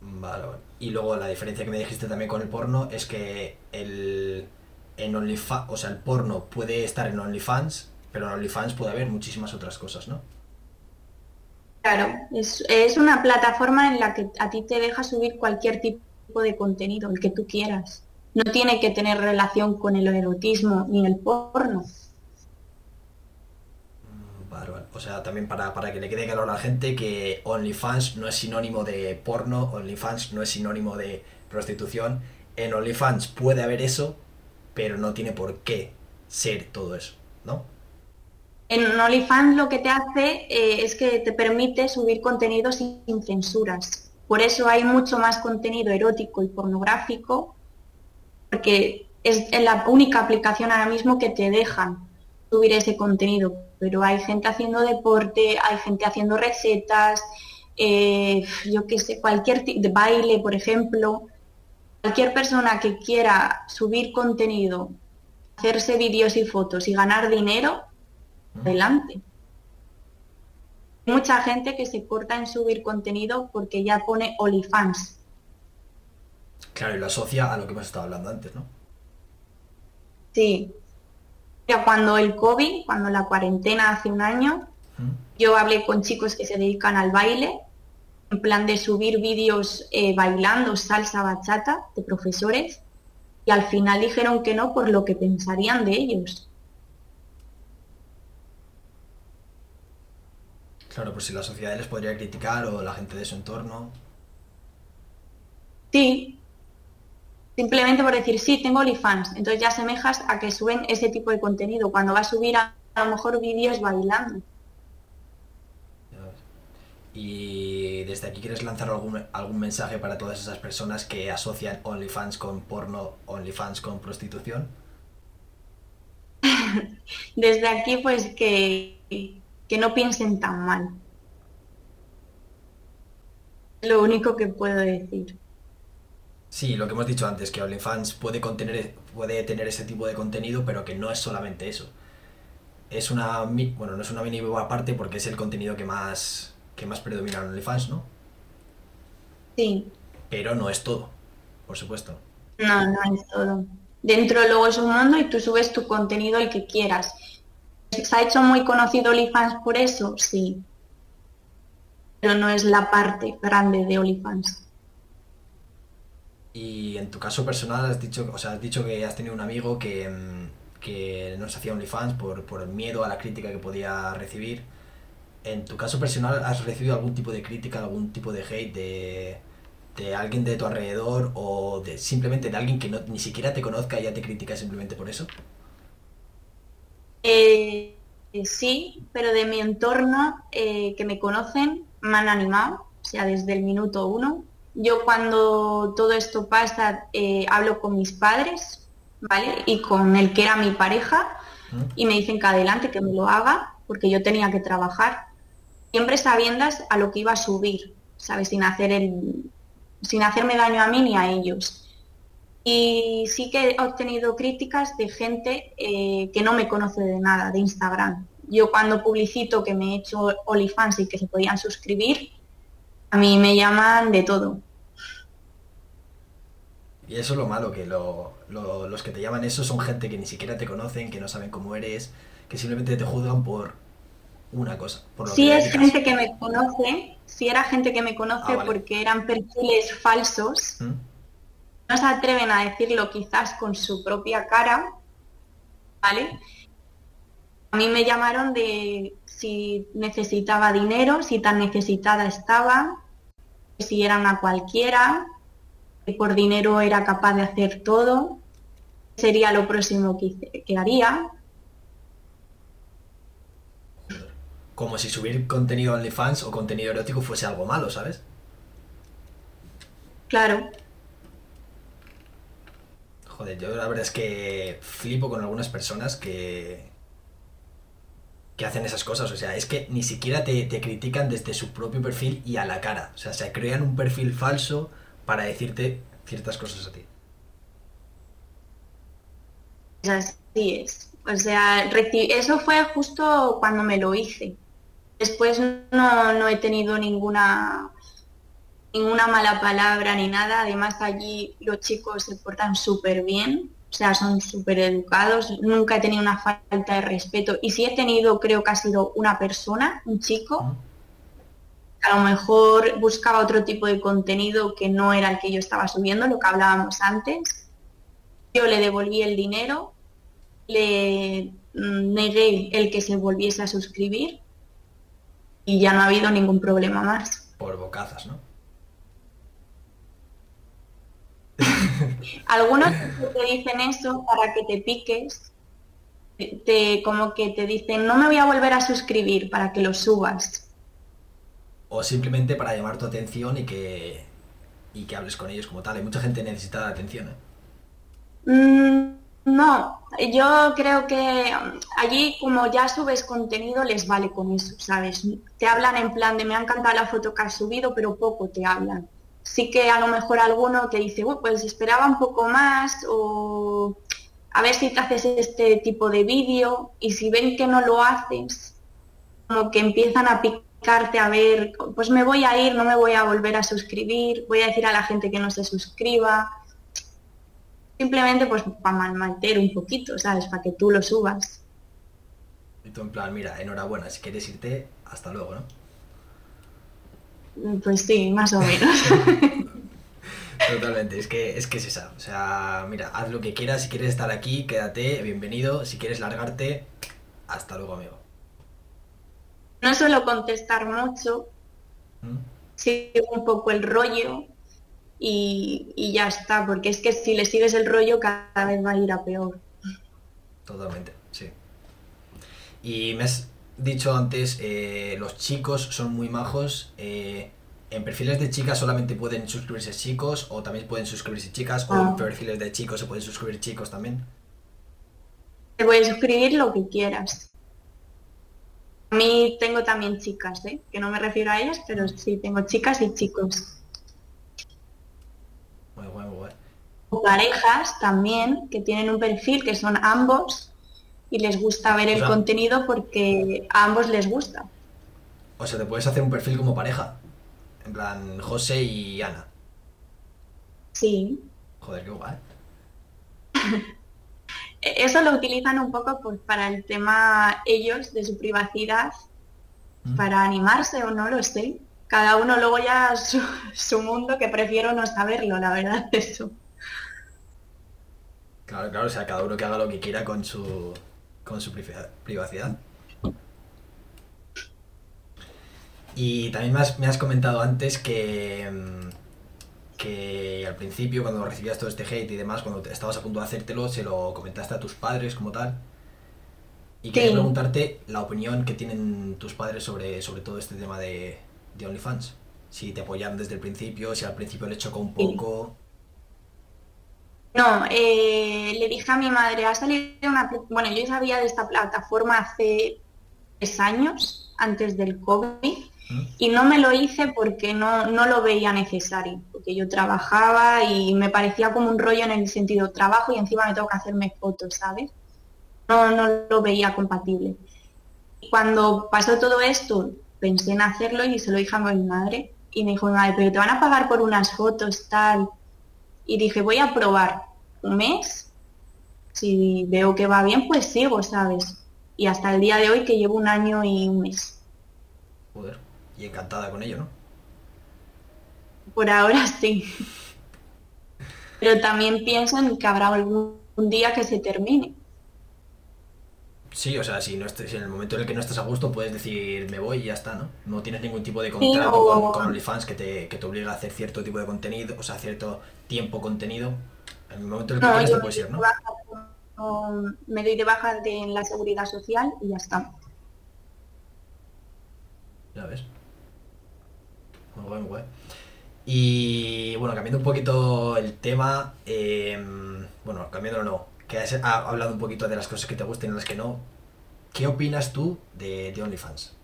S1: Vale, vale. Y luego la diferencia que me dijiste también con el porno es que el en OnlyFans, o sea, el porno puede estar en OnlyFans, pero en OnlyFans puede haber muchísimas otras cosas, ¿no?
S2: Claro, es, es una plataforma en la que a ti te deja subir cualquier tipo de contenido, el que tú quieras. No tiene que tener relación con el erotismo ni el porno.
S1: Mm, Vale, vale. O sea, también para, para que le quede claro a la gente que OnlyFans no es sinónimo de porno, OnlyFans no es sinónimo de prostitución. En OnlyFans puede haber eso, pero no tiene por qué ser todo eso, ¿no?
S2: En OnlyFans lo que te hace eh, es que te permite subir contenido sin, sin censuras. Por eso hay mucho más contenido erótico y pornográfico, porque es la única aplicación ahora mismo que te dejan subir ese contenido. Pero hay gente haciendo deporte, hay gente haciendo recetas, eh, yo qué sé, cualquier tipo de baile, por ejemplo. Cualquier persona que quiera subir contenido, hacerse vídeos y fotos y ganar dinero, adelante. Mucha gente que se corta en subir contenido porque ya pone OnlyFans.
S1: Claro, y lo asocia a lo que hemos estado hablando antes, ¿no?
S2: Sí. Mira, Cuando el COVID, cuando la cuarentena hace un año,
S1: ¿Mm?
S2: yo hablé con chicos que se dedican al baile, en plan de subir vídeos eh, bailando salsa bachata de profesores, y al final dijeron que no por lo que pensarían de ellos.
S1: Claro, pues si la sociedad les podría criticar o la gente de su entorno.
S2: Sí, simplemente por decir, sí, tengo OnlyFans, entonces ya asemejas a que suben ese tipo de contenido, cuando va a subir a, a lo mejor vídeos bailando.
S1: Y desde aquí quieres lanzar algún, algún mensaje para todas esas personas que asocian OnlyFans con porno, OnlyFans con prostitución. <laughs>
S2: Desde aquí, pues que, que no piensen tan mal. Lo único que puedo decir.
S1: Sí, lo que hemos dicho antes, que OnlyFans puede contener, puede tener ese tipo de contenido, pero que no es solamente eso. Es una, bueno, no es una mini aparte porque es el contenido que más, que más predomina en OnlyFans, ¿no?
S2: Sí,
S1: Pero no es todo, por supuesto.
S2: no, no es todo. Dentro luego es un mundo y tú subes tu contenido el que quieras. ¿Se ha hecho muy conocido OnlyFans por eso? Sí. Pero no es la parte grande de OnlyFans.
S1: Y en tu caso personal has dicho, o sea, has dicho que has tenido un amigo que, mm, que no se hacía OnlyFans por, por el miedo a la crítica que podía recibir. En tu caso personal, ¿has recibido algún tipo de crítica, algún tipo de hate de, de alguien de tu alrededor o de simplemente de alguien que no, ni siquiera te conozca y ya te critica simplemente por eso?
S2: Eh, sí, pero de mi entorno eh, que me conocen me han animado, o sea, desde el minuto uno. Yo cuando todo esto pasa eh, hablo con mis padres, ¿vale? Y con el que era mi pareja y me dicen que adelante, que me lo haga, porque yo tenía que trabajar. Siempre sabiendas a lo que iba a subir, ¿sabes? Sin hacer el, sin hacerme daño a mí ni a ellos. Y sí que he obtenido críticas de gente eh, que no me conoce de nada, de Instagram. Yo cuando publicito que me he hecho OnlyFans y que se podían suscribir, a mí me llaman de todo.
S1: Y eso es lo malo, que lo- lo- los que te llaman eso son gente que ni siquiera te conocen, que no saben cómo eres, que simplemente te juzgan por una cosa. Por lo que
S2: es
S1: dedicas.
S2: gente que me conoce, si era gente que me conoce
S1: Ah, vale.
S2: porque eran perfiles falsos,
S1: ¿Mm?
S2: No se atreven a decirlo quizás con su propia cara, ¿vale? A mí me llamaron de si necesitaba dinero, si tan necesitada estaba, si era una cualquiera, que por dinero era capaz de hacer todo, sería lo próximo que, que haría.
S1: como si subir contenido OnlyFans o contenido erótico fuese algo malo, ¿sabes?
S2: Claro.
S1: Joder, yo la verdad es que flipo con algunas personas que, que hacen esas cosas. O sea, es que ni siquiera te, te, critican desde su propio perfil y a la cara. O sea, se crean un perfil falso para decirte ciertas cosas a ti.
S2: Así es. O sea, eso fue justo cuando me lo hice. Después no, no he tenido ninguna ninguna mala palabra ni nada. Además allí los chicos se portan súper bien, o sea, son súper educados. Nunca he tenido una falta de respeto. Y si he tenido, creo que ha sido una persona, un chico. A lo mejor buscaba otro tipo de contenido que no era el que yo estaba subiendo, lo que hablábamos antes. Yo le devolví el dinero, le mm, negué el que se volviese a suscribir y ya no ha habido ningún problema más.
S1: Por bocazas, ¿no?
S2: Algunos te dicen eso para que te piques, te, como que te dicen, no me voy a volver a suscribir para que lo subas.
S1: O simplemente para llamar tu atención y que, y que hables con ellos como tal. Hay mucha gente necesita atención.
S2: ¿eh? Mm, no, yo creo que allí como ya subes contenido les vale con eso, ¿sabes? Te hablan en plan de me ha encantado la foto que has subido, pero poco te hablan. Sí que a lo mejor alguno te dice, pues esperaba un poco más o a ver si te haces este tipo de vídeo y si ven que no lo haces, como que empiezan a picarte a ver, pues me voy a ir, no me voy a volver a suscribir, voy a decir a la gente que no se suscriba simplemente pues para malmeter un poquito, ¿sabes? Para que tú lo subas.
S1: Y tú en plan, mira, enhorabuena, si quieres irte, hasta luego, ¿no?
S2: Pues sí, más o menos. <laughs>
S1: Totalmente, es que, es que es esa. O sea, mira, haz lo que quieras, si quieres estar aquí, quédate, bienvenido. Si quieres largarte, hasta luego, amigo.
S2: No suelo contestar mucho, ¿Mm? sigo un poco el rollo, y, ya está, porque es que si le sigues el rollo cada vez va a ir a peor.
S1: Totalmente, sí. Y me has dicho antes, eh, los chicos son muy majos. Eh, ¿En perfiles de chicas solamente pueden suscribirse chicos o también pueden suscribirse chicas? ¿O en ah. perfiles de chicos se pueden suscribir chicos también?
S2: Te puedes suscribir lo que quieras. A mí tengo también chicas, ¿eh? que no me refiero a ellas, pero sí, tengo chicas y chicos. O parejas también que tienen un perfil que son ambos y les gusta ver el contenido porque a ambos les gusta.
S1: O sea, te puedes hacer un perfil como pareja. En plan, José y Ana.
S2: Sí.
S1: Joder, qué guay. <laughs>
S2: Eso lo utilizan un poco pues, para el tema ellos de su privacidad, mm. para animarse o no lo sé cada uno luego ya su, mundo que prefiero no saberlo, la verdad, <laughs> eso.
S1: Claro, claro, o sea, cada uno que haga lo que quiera con su, con su privacidad. Y también me has, me has comentado antes que, mm, que al principio, cuando recibías todo este hate y demás, cuando estabas a punto de hacértelo, se lo comentaste a tus padres como tal. Y quería preguntarte la opinión que tienen tus padres sobre, sobre todo este tema de, de OnlyFans? Si te apoyaron desde el principio, si al principio le chocó un poco.
S2: No, eh, le dije a mi madre, ha salido una... Bueno, yo sabía de esta plataforma hace tres años, antes del COVID, ¿Mm? y no me lo hice porque no, no lo veía necesario, porque yo trabajaba y me parecía como un rollo en el sentido trabajo y encima me tengo que hacerme fotos, ¿sabes? No, no lo veía compatible. Cuando pasó todo esto, pensé en hacerlo y se lo dije a mi madre. Y me dijo mi madre, pero te van a pagar por unas fotos, tal. Y dije, voy a probar un mes. Si veo que va bien, pues sigo, ¿sabes? Y hasta el día de hoy que llevo un año y un mes.
S1: Joder, y encantada con ello, ¿no?
S2: Por ahora <laughs> sí. Pero también pienso en que habrá algún día que se termine.
S1: Sí, o sea, si, no estés, en el momento en el que no estás a gusto puedes decir me voy y ya está, ¿no? No tienes ningún tipo de contrato con, OnlyFans que te, que te obliga a hacer cierto tipo de contenido, o sea, cierto tiempo contenido. En el momento en el que quieras te puedes ir, ¿no?
S2: me doy de baja en la seguridad social y ya está.
S1: Ya ves. Muy guay, muy guay. Y bueno, cambiando un poquito el tema, em, bueno, cambiándolo no, que has hablado un poquito de las cosas que te gustan y las que no. ¿Qué opinas tú de, de OnlyFans?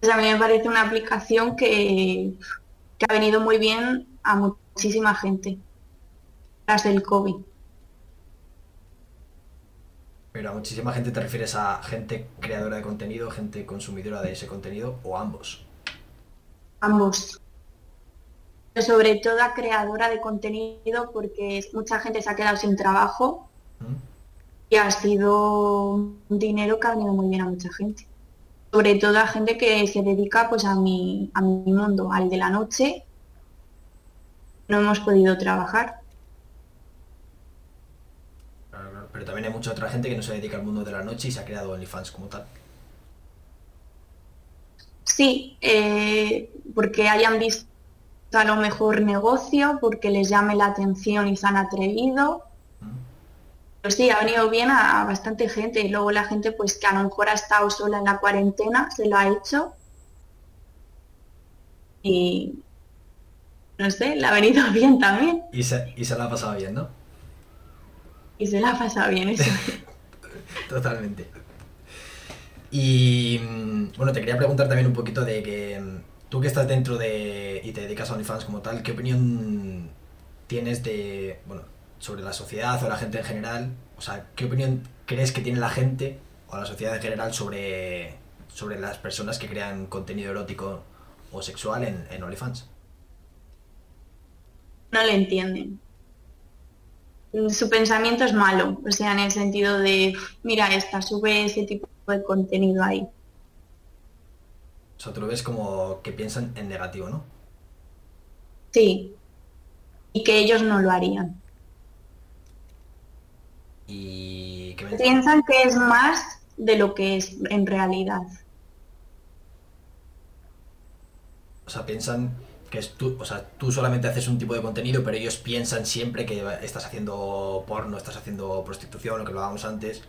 S2: Pues a mí me parece una aplicación que, que ha venido muy bien a muchísima gente tras el COVID.
S1: Pero a muchísima gente te refieres a gente creadora de contenido, gente consumidora de ese contenido o ambos.
S2: Ambos. Pero sobre todo a creadora de contenido porque mucha gente se ha quedado sin trabajo ¿Mm? y ha sido un dinero que ha venido muy bien a mucha gente. Sobre todo a gente que se dedica pues a mi, a mi mundo, al de la noche. No hemos podido trabajar
S1: pero también hay mucha otra gente que no se dedica al mundo de la noche y se ha creado OnlyFans como tal.
S2: Sí, eh, porque hayan visto a lo mejor negocio, porque les llame la atención y se han atrevido. Pero sí, ha venido bien a, bastante gente y luego la gente pues que a lo mejor ha estado sola en la cuarentena, se lo ha hecho. Y no sé, le ha venido <laughs> bien también.
S1: Y se, y se la ha pasado bien, ¿no?
S2: y se la ha pasado bien eso. <laughs>
S1: Totalmente. Y mm, bueno, te quería preguntar también un poquito de que mm, tú que estás dentro de y te dedicas a OnlyFans como tal, ¿qué opinión tienes de, bueno, sobre la sociedad o la gente en general? O sea, ¿qué opinión crees que tiene la gente o la sociedad en general sobre, sobre las personas que crean contenido erótico o sexual en, en OnlyFans?
S2: No le entienden su pensamiento es malo, o sea, en el sentido de, mira esta, sube ese tipo de contenido ahí.
S1: O sea, tú lo ves como que piensan en negativo, ¿no?
S2: Sí, y que ellos no lo harían.
S1: Y que
S2: piensan que es más de lo que es en realidad.
S1: O sea, piensan que es tú, o sea, tú solamente haces un tipo de contenido, pero ellos piensan siempre que estás haciendo porno, estás haciendo prostitución, lo que lo hagamos antes.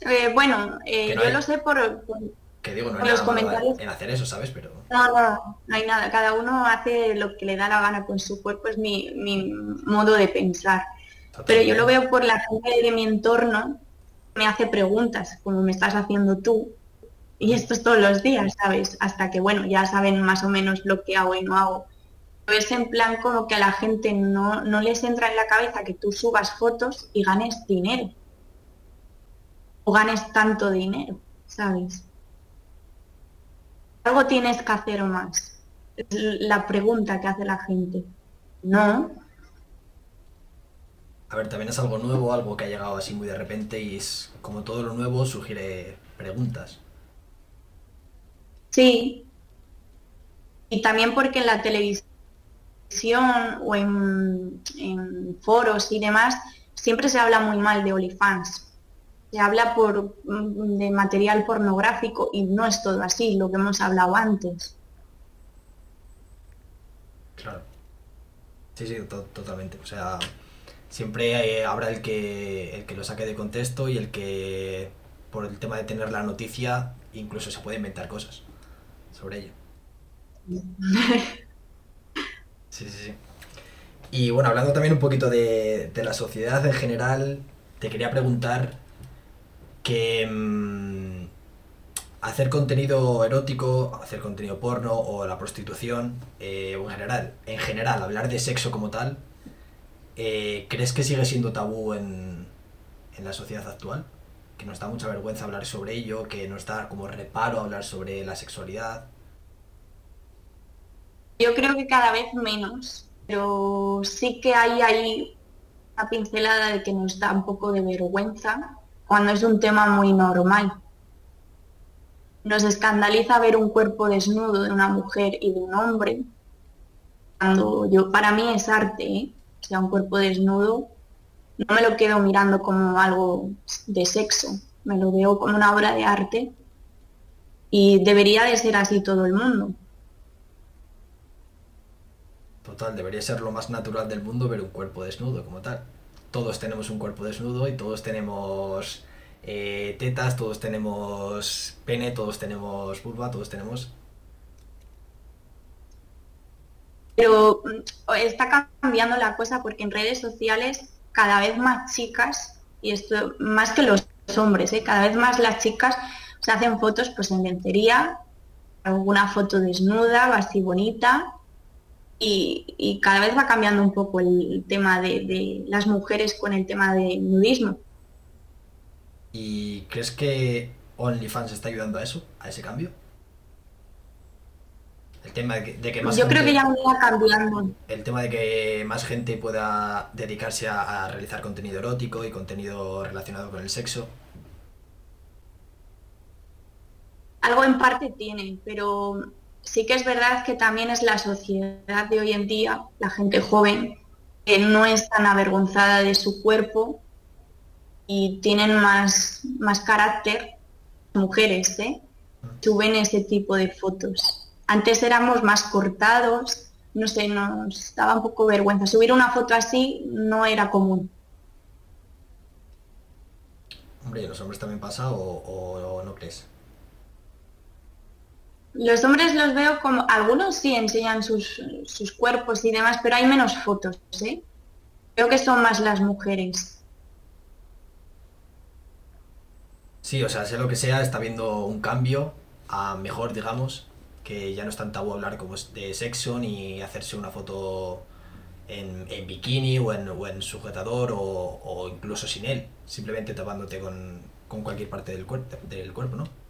S2: Eh, bueno, eh, yo lo sé por,
S1: que digo, no hay los comentarios. en hacer eso, ¿sabes? Pero...
S2: No, no, no hay nada. Cada uno hace lo que le da la gana con su cuerpo, es mi, mi modo de pensar. Pero yo lo veo por la gente de mi entorno, me hace preguntas, como me estás haciendo tú, y esto es todos los días, ¿sabes? Hasta que, bueno, ya saben más o menos lo que hago y no hago. Pero es en plan como que a la gente no, no les entra en la cabeza que tú subas fotos y ganes dinero. O ganes tanto dinero, ¿sabes? Algo tienes que hacer más. Es la pregunta que hace la gente. No.
S1: A ver, también es algo nuevo, algo que ha llegado así muy de repente y es como todo lo nuevo sugiere preguntas.
S2: Sí. Y también porque en la televisión o en, foros y demás siempre se habla muy mal de OnlyFans. Se habla por, mm, de material pornográfico y no es todo así, lo que hemos hablado antes.
S1: Claro. Sí, sí, totalmente. O sea, siempre habrá el que, el que lo saque de contexto y el que, por el tema de tener la noticia, incluso se puede inventar cosas sobre ello. <laughs> Sí, sí, sí. Y bueno, hablando también un poquito de, la sociedad en general, te quería preguntar que mm, hacer contenido erótico, hacer contenido porno o la prostitución, eh, en general, en general, hablar de sexo como tal, eh, ¿crees que sigue siendo tabú en, en la sociedad actual? que nos da mucha vergüenza hablar sobre ello, que nos da como reparo hablar sobre la sexualidad.
S2: Yo creo que cada vez menos, pero sí que hay ahí una pincelada de que nos da un poco de vergüenza cuando es un tema muy normal. Nos escandaliza ver un cuerpo desnudo de una mujer y de un hombre. Cuando yo, para mí es arte, ¿eh? o sea, un cuerpo desnudo no me lo quedo mirando como algo de sexo, me lo veo como una obra de arte y debería de ser así todo el mundo.
S1: Total, debería ser lo más natural del mundo ver un cuerpo desnudo como tal. Todos tenemos un cuerpo desnudo y todos tenemos eh, tetas, todos tenemos pene, todos tenemos vulva, todos tenemos...
S2: Pero mm, está cambiando la cosa porque en redes sociales cada vez más chicas, y esto más que los hombres, ¿eh? cada vez más las chicas se hacen fotos pues en lencería, alguna foto desnuda, así bonita, y, cada vez va cambiando un poco el, tema de, las mujeres con el tema del nudismo.
S1: ¿Y crees que OnlyFans está ayudando a eso, a ese cambio? El tema de que, más
S2: Yo creo que ya va cambiando.
S1: El tema de que más gente pueda dedicarse a realizar contenido erótico y contenido relacionado con el sexo.
S2: algo en parte tiene, pero sí que es verdad que también es la sociedad de hoy en día, la gente joven, que no es tan avergonzada de su cuerpo y tienen más, más carácter, mujeres, ¿eh? suben ese tipo de fotos. Antes éramos más cortados, no sé, nos daba un poco vergüenza. Subir una foto así no era común.
S1: Hombre, ¿y los hombres también pasa o no crees?
S2: Los hombres los veo como, algunos sí enseñan sus, cuerpos y demás, pero hay menos fotos, ¿eh? Creo que son más las mujeres.
S1: Sí, o sea, sea lo que sea, está viendo un cambio a mejor, digamos, que ya no es tan tabú hablar como de sexo ni hacerse una foto en, bikini o en, en sujetador o, incluso sin él, simplemente tapándote con, con cualquier parte del, cuerpo del cuerpo, ¿no?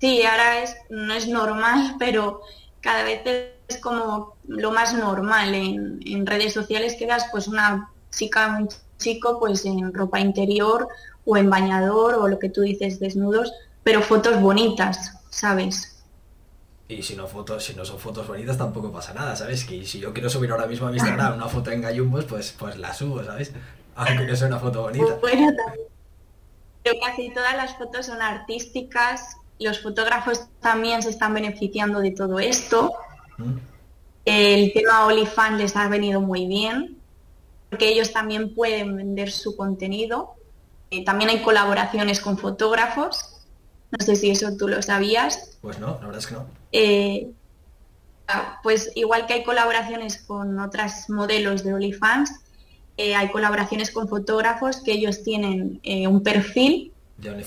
S2: Sí, ahora es, no es normal, <laughs> pero cada vez es como lo más normal en, redes sociales que veas pues una chica, un chico pues en ropa interior o en bañador o lo que tú dices desnudos, pero fotos bonitas, ¿sabes?
S1: Y si no fotos, si no son fotos bonitas tampoco pasa nada, ¿sabes? Que si yo quiero subir ahora mismo a mi Instagram una foto en gallumbos, pues, pues la subo, ¿sabes? <laughs> Aunque no sea una foto bonita.
S2: Bueno, también. Pero casi todas las fotos son artísticas los fotógrafos también se están beneficiando de todo esto. El tema OnlyFans les ha venido muy bien, porque ellos también pueden vender su contenido. Eh, también hay colaboraciones con fotógrafos. No sé si eso tú lo sabías.
S1: Pues no, la verdad es que no.
S2: Eh, ah, pues igual que hay colaboraciones con otras modelos de OnlyFans, eh, hay colaboraciones con fotógrafos que ellos tienen un perfil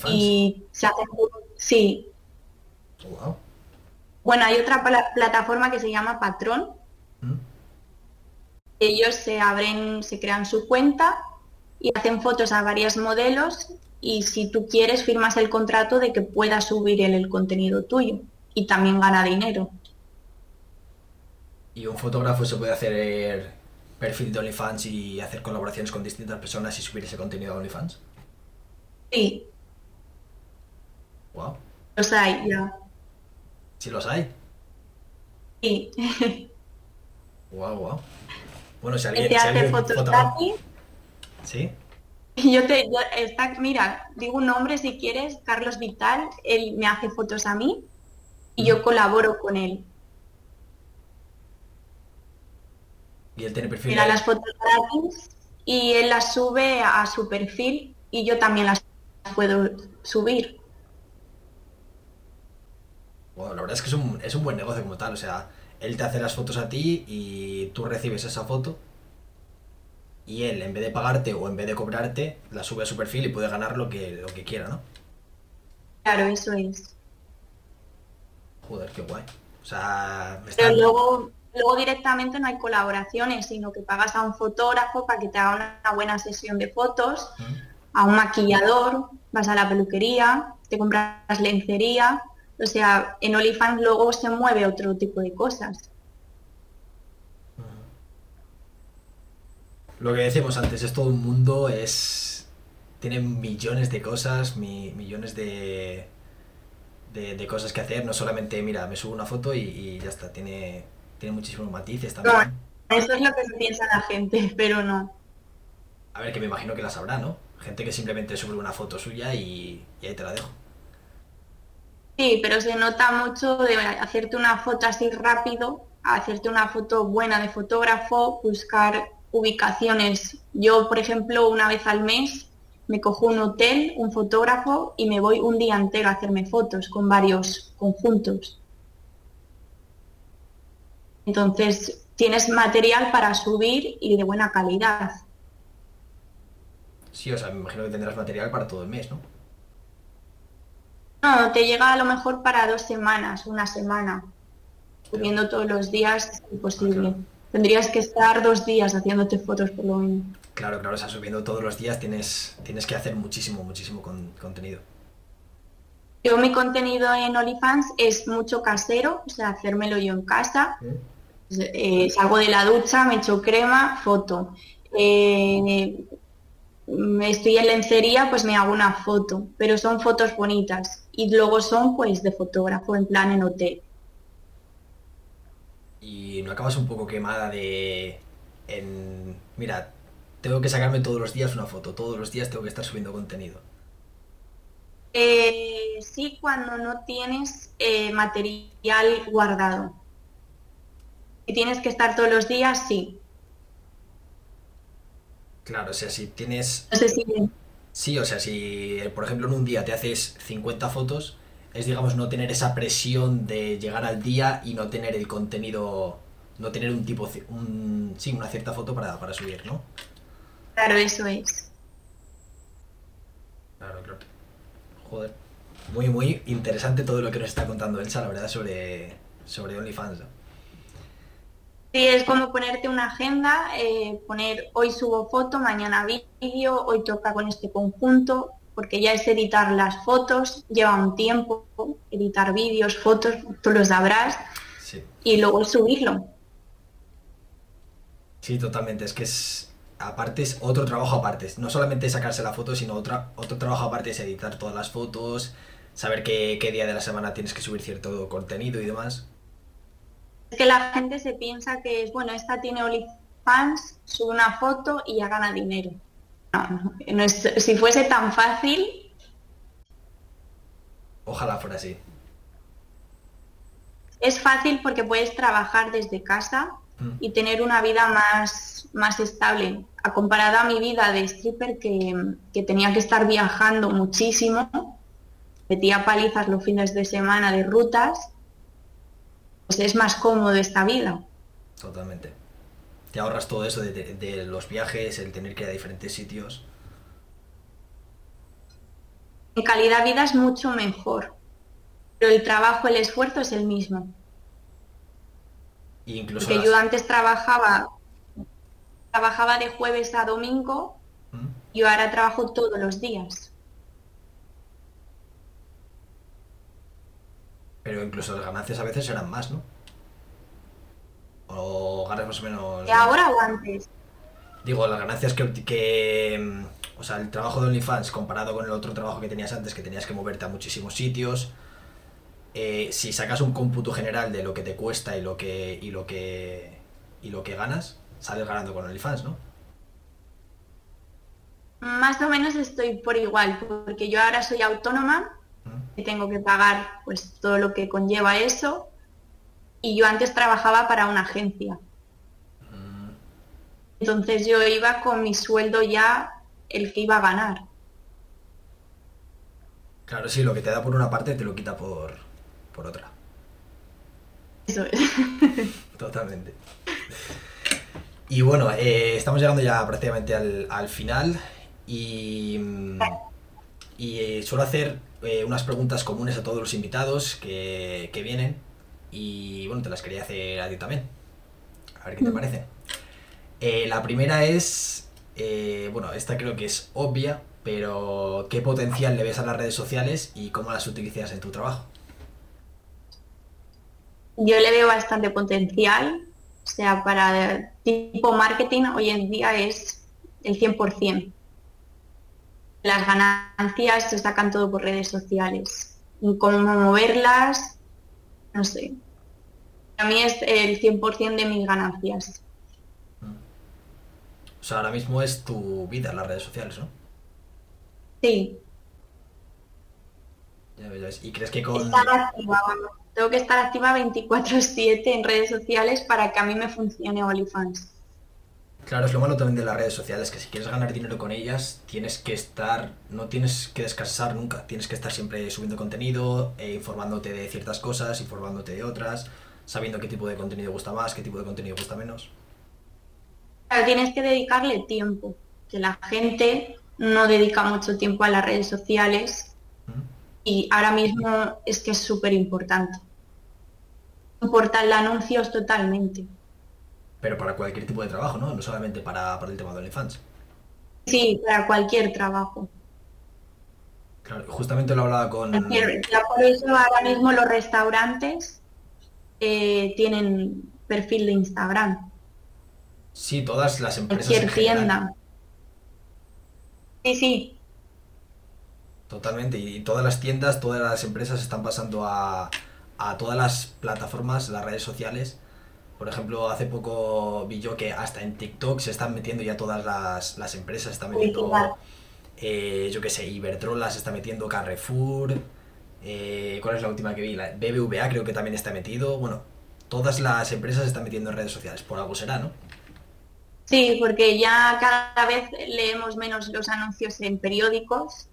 S2: y se hacen Sí. Bueno, hay otra plataforma que se llama Patrón. Mm. Ellos se abren, se crean su cuenta y hacen fotos a varios modelos y si tú quieres firmas el contrato de que pueda subir el contenido tuyo y también gana dinero.
S1: ¿Y un fotógrafo se puede hacer perfil de OnlyFans y hacer colaboraciones con distintas personas y subir ese contenido a OnlyFans?
S2: Sí,
S1: Wow.
S2: Los hay, ya.
S1: ¿Sí los hay?
S2: Sí.
S1: Wow, wow. Bueno, si alguien...
S2: Te hace fotos
S1: ¿Sí?
S2: Yo te, está, mira, digo un nombre si quieres, Carlos Vital, él me hace fotos a mí y yo colaboro con él.
S1: Y él tiene perfil.
S2: Mira las fotos gratis y él las sube a su perfil y yo también las puedo subir.
S1: Bueno, la verdad es que es un, es un buen negocio como tal, o sea, él te hace las fotos a ti y tú recibes esa foto y él, en vez de pagarte o en vez de cobrarte, la sube a su perfil y puede ganar lo que, lo que quiera, ¿no?
S2: Claro, eso es.
S1: Joder, qué guay. O sea,
S2: Pero luego, luego directamente no hay colaboraciones, sino que pagas a un fotógrafo para que te haga una buena sesión de fotos, a un maquillador, vas a la peluquería, te compras lencería, o sea, en OnlyFans luego se mueve otro tipo de cosas.
S1: Lo que decíamos antes, es todo un mundo, es. Tiene millones de cosas, millones de, de, cosas que hacer. No solamente, mira, me subo una foto y, ya está. Tiene, tiene muchísimos matices también.
S2: eso es lo que se piensa la gente, <laughs> pero no.
S1: A ver, que me imagino que las habrá, ¿no? Gente que simplemente sube una foto suya y ahí te la dejo.
S2: Sí, pero se nota mucho de hacerte una foto así rápido, hacerte una foto buena de fotógrafo, buscar ubicaciones. Yo, por ejemplo, una vez al mes me cojo un hotel, un fotógrafo y me voy un día entero a hacerme fotos con varios conjuntos. Entonces, tienes material para subir y de buena calidad.
S1: Sí, o sea, me imagino que tendrás material para todo el mes, ¿no?
S2: No, te llega a lo mejor para dos semanas, una semana. Subiendo todos los días es imposible. Tendrías que estar dos días haciéndote fotos por lo menos.
S1: Claro, claro, o sea, subiendo todos los días tienes, tienes que hacer muchísimo, muchísimo contenido.
S2: Yo mi contenido en OnlyFans es mucho casero, o sea, hacérmelo yo en casa. Eh, salgo de la ducha, me echo crema, foto. Eh, estoy en lencería, pues me hago una foto, pero son fotos bonitas. Y luego son pues de fotógrafo, en plan en hotel.
S1: Y no acabas un poco quemada de... En... Mira, tengo que sacarme todos los días una foto, todos los días tengo que estar subiendo contenido.
S2: Eh, sí, cuando no tienes eh, material guardado. Si tienes que estar todos los días, sí.
S1: Claro, o sea, si tienes...
S2: No sé si...
S1: Sí, o sea, si por ejemplo en un día te haces 50 fotos, es digamos no tener esa presión de llegar al día y no tener el contenido, no tener un tipo, un, sí, una cierta foto para, para subir, ¿no?
S2: Claro, eso es.
S1: Claro, claro. Joder. Muy, muy interesante todo lo que nos está contando Elsa, la verdad, sobre, sobre OnlyFans.
S2: Sí, es como ponerte una agenda, eh, poner hoy subo foto, mañana vídeo, hoy toca con este conjunto, porque ya es editar las fotos, lleva un tiempo, editar vídeos, fotos, tú los sabrás, sí. y luego subirlo.
S1: Sí, totalmente, es que es, aparte es otro trabajo aparte. No solamente sacarse la foto, sino otra, otro trabajo aparte es editar todas las fotos, saber qué, día de la semana tienes que subir cierto contenido y demás.
S2: Es que la gente se piensa que es, bueno, esta tiene OnlyFans, sube una foto y ya gana dinero. No, no, si fuese tan fácil...
S1: Ojalá fuera así.
S2: Es fácil porque puedes trabajar desde casa mm. y tener una vida más más estable, a comparada a mi vida de stripper que, tenía que estar viajando muchísimo, metía palizas los fines de semana de rutas, es más cómodo esta vida.
S1: Totalmente. Te ahorras todo eso de, los viajes, el tener que ir a diferentes sitios.
S2: En calidad de vida es mucho mejor, pero el trabajo, el esfuerzo es el mismo.
S1: incluso
S2: Porque yo antes trabajaba trabajaba de jueves a domingo y ahora trabajo todos los días.
S1: Pero incluso las ganancias a veces eran más, ¿no? O ganas más o menos...
S2: ¿Y ahora o antes?
S1: Digo, las ganancias que, que... O sea, el trabajo de OnlyFans comparado con el otro trabajo que tenías antes, que tenías que moverte a muchísimos sitios, eh, si sacas un cómputo general de lo que te cuesta y lo que, y lo que, y lo que ganas, sales ganando con OnlyFans, ¿no?
S2: Más o menos estoy por igual, porque yo ahora soy autónoma y tengo que pagar pues todo lo que conlleva eso. Y yo antes trabajaba para una agencia. Mm. Entonces yo iba con mi sueldo ya el que iba a ganar.
S1: Claro, sí, lo que te da por una parte te lo quita por, por otra.
S2: Eso es. <laughs>
S1: Totalmente. Y bueno, eh, estamos llegando ya prácticamente al, final y, y eh, suelo hacer eh, unas preguntas comunes a todos los invitados que, vienen y bueno, te las quería hacer a ti también. A ver qué te mm. parece. la primera es, bueno, esta creo que es obvia, pero ¿qué potencial le ves a las redes sociales y cómo las utilizas en tu trabajo?
S2: Yo le veo bastante potencial o sea, para tipo marketing hoy en día es el 100%. Las ganancias se sacan todo por redes sociales. Cómo moverlas, no sé. A mí es el 100% de mis ganancias.
S1: O sea, ahora mismo es tu vida las redes sociales, ¿no?
S2: Sí.
S1: ¿Y crees que con
S2: tengo que estar activa 24/7 en redes sociales para que a mí me funcione OnlyFans.
S1: Claro, es lo malo también de las redes sociales, que si quieres ganar dinero con ellas, tienes que estar, no tienes que descansar nunca, tienes que estar siempre subiendo contenido, eh, informándote de ciertas cosas, informándote de otras, sabiendo qué tipo de contenido gusta más, qué tipo de contenido gusta menos.
S2: Claro, tienes que dedicarle tiempo, que la gente no dedica mucho tiempo a las redes sociales y ahora mismo es que es súper importante. Portal de anuncios totalmente
S1: pero para cualquier tipo de trabajo, ¿no? No solamente para, el tema de OnlyFans.
S2: Sí, para cualquier trabajo.
S1: Claro, justamente lo hablaba con...
S2: Ya por eso ahora mismo los restaurantes eh, tienen perfil de Instagram.
S1: Sí, todas las empresas.
S2: Cualquier tienda. Sí, sí.
S1: Totalmente. Y todas las tiendas, todas las empresas están pasando a, a todas las plataformas, las redes sociales, por ejemplo, hace poco vi yo que hasta en TikTok se están metiendo ya todas las, las empresas, están metiendo, eh, yo qué sé, Iberdrola se está metiendo, Carrefour, eh, ¿cuál es la última que vi? La BBVA creo que también está metido, bueno, todas las empresas se están metiendo en redes sociales, por algo será, ¿no?
S2: Sí, porque ya cada vez leemos menos los anuncios en periódicos,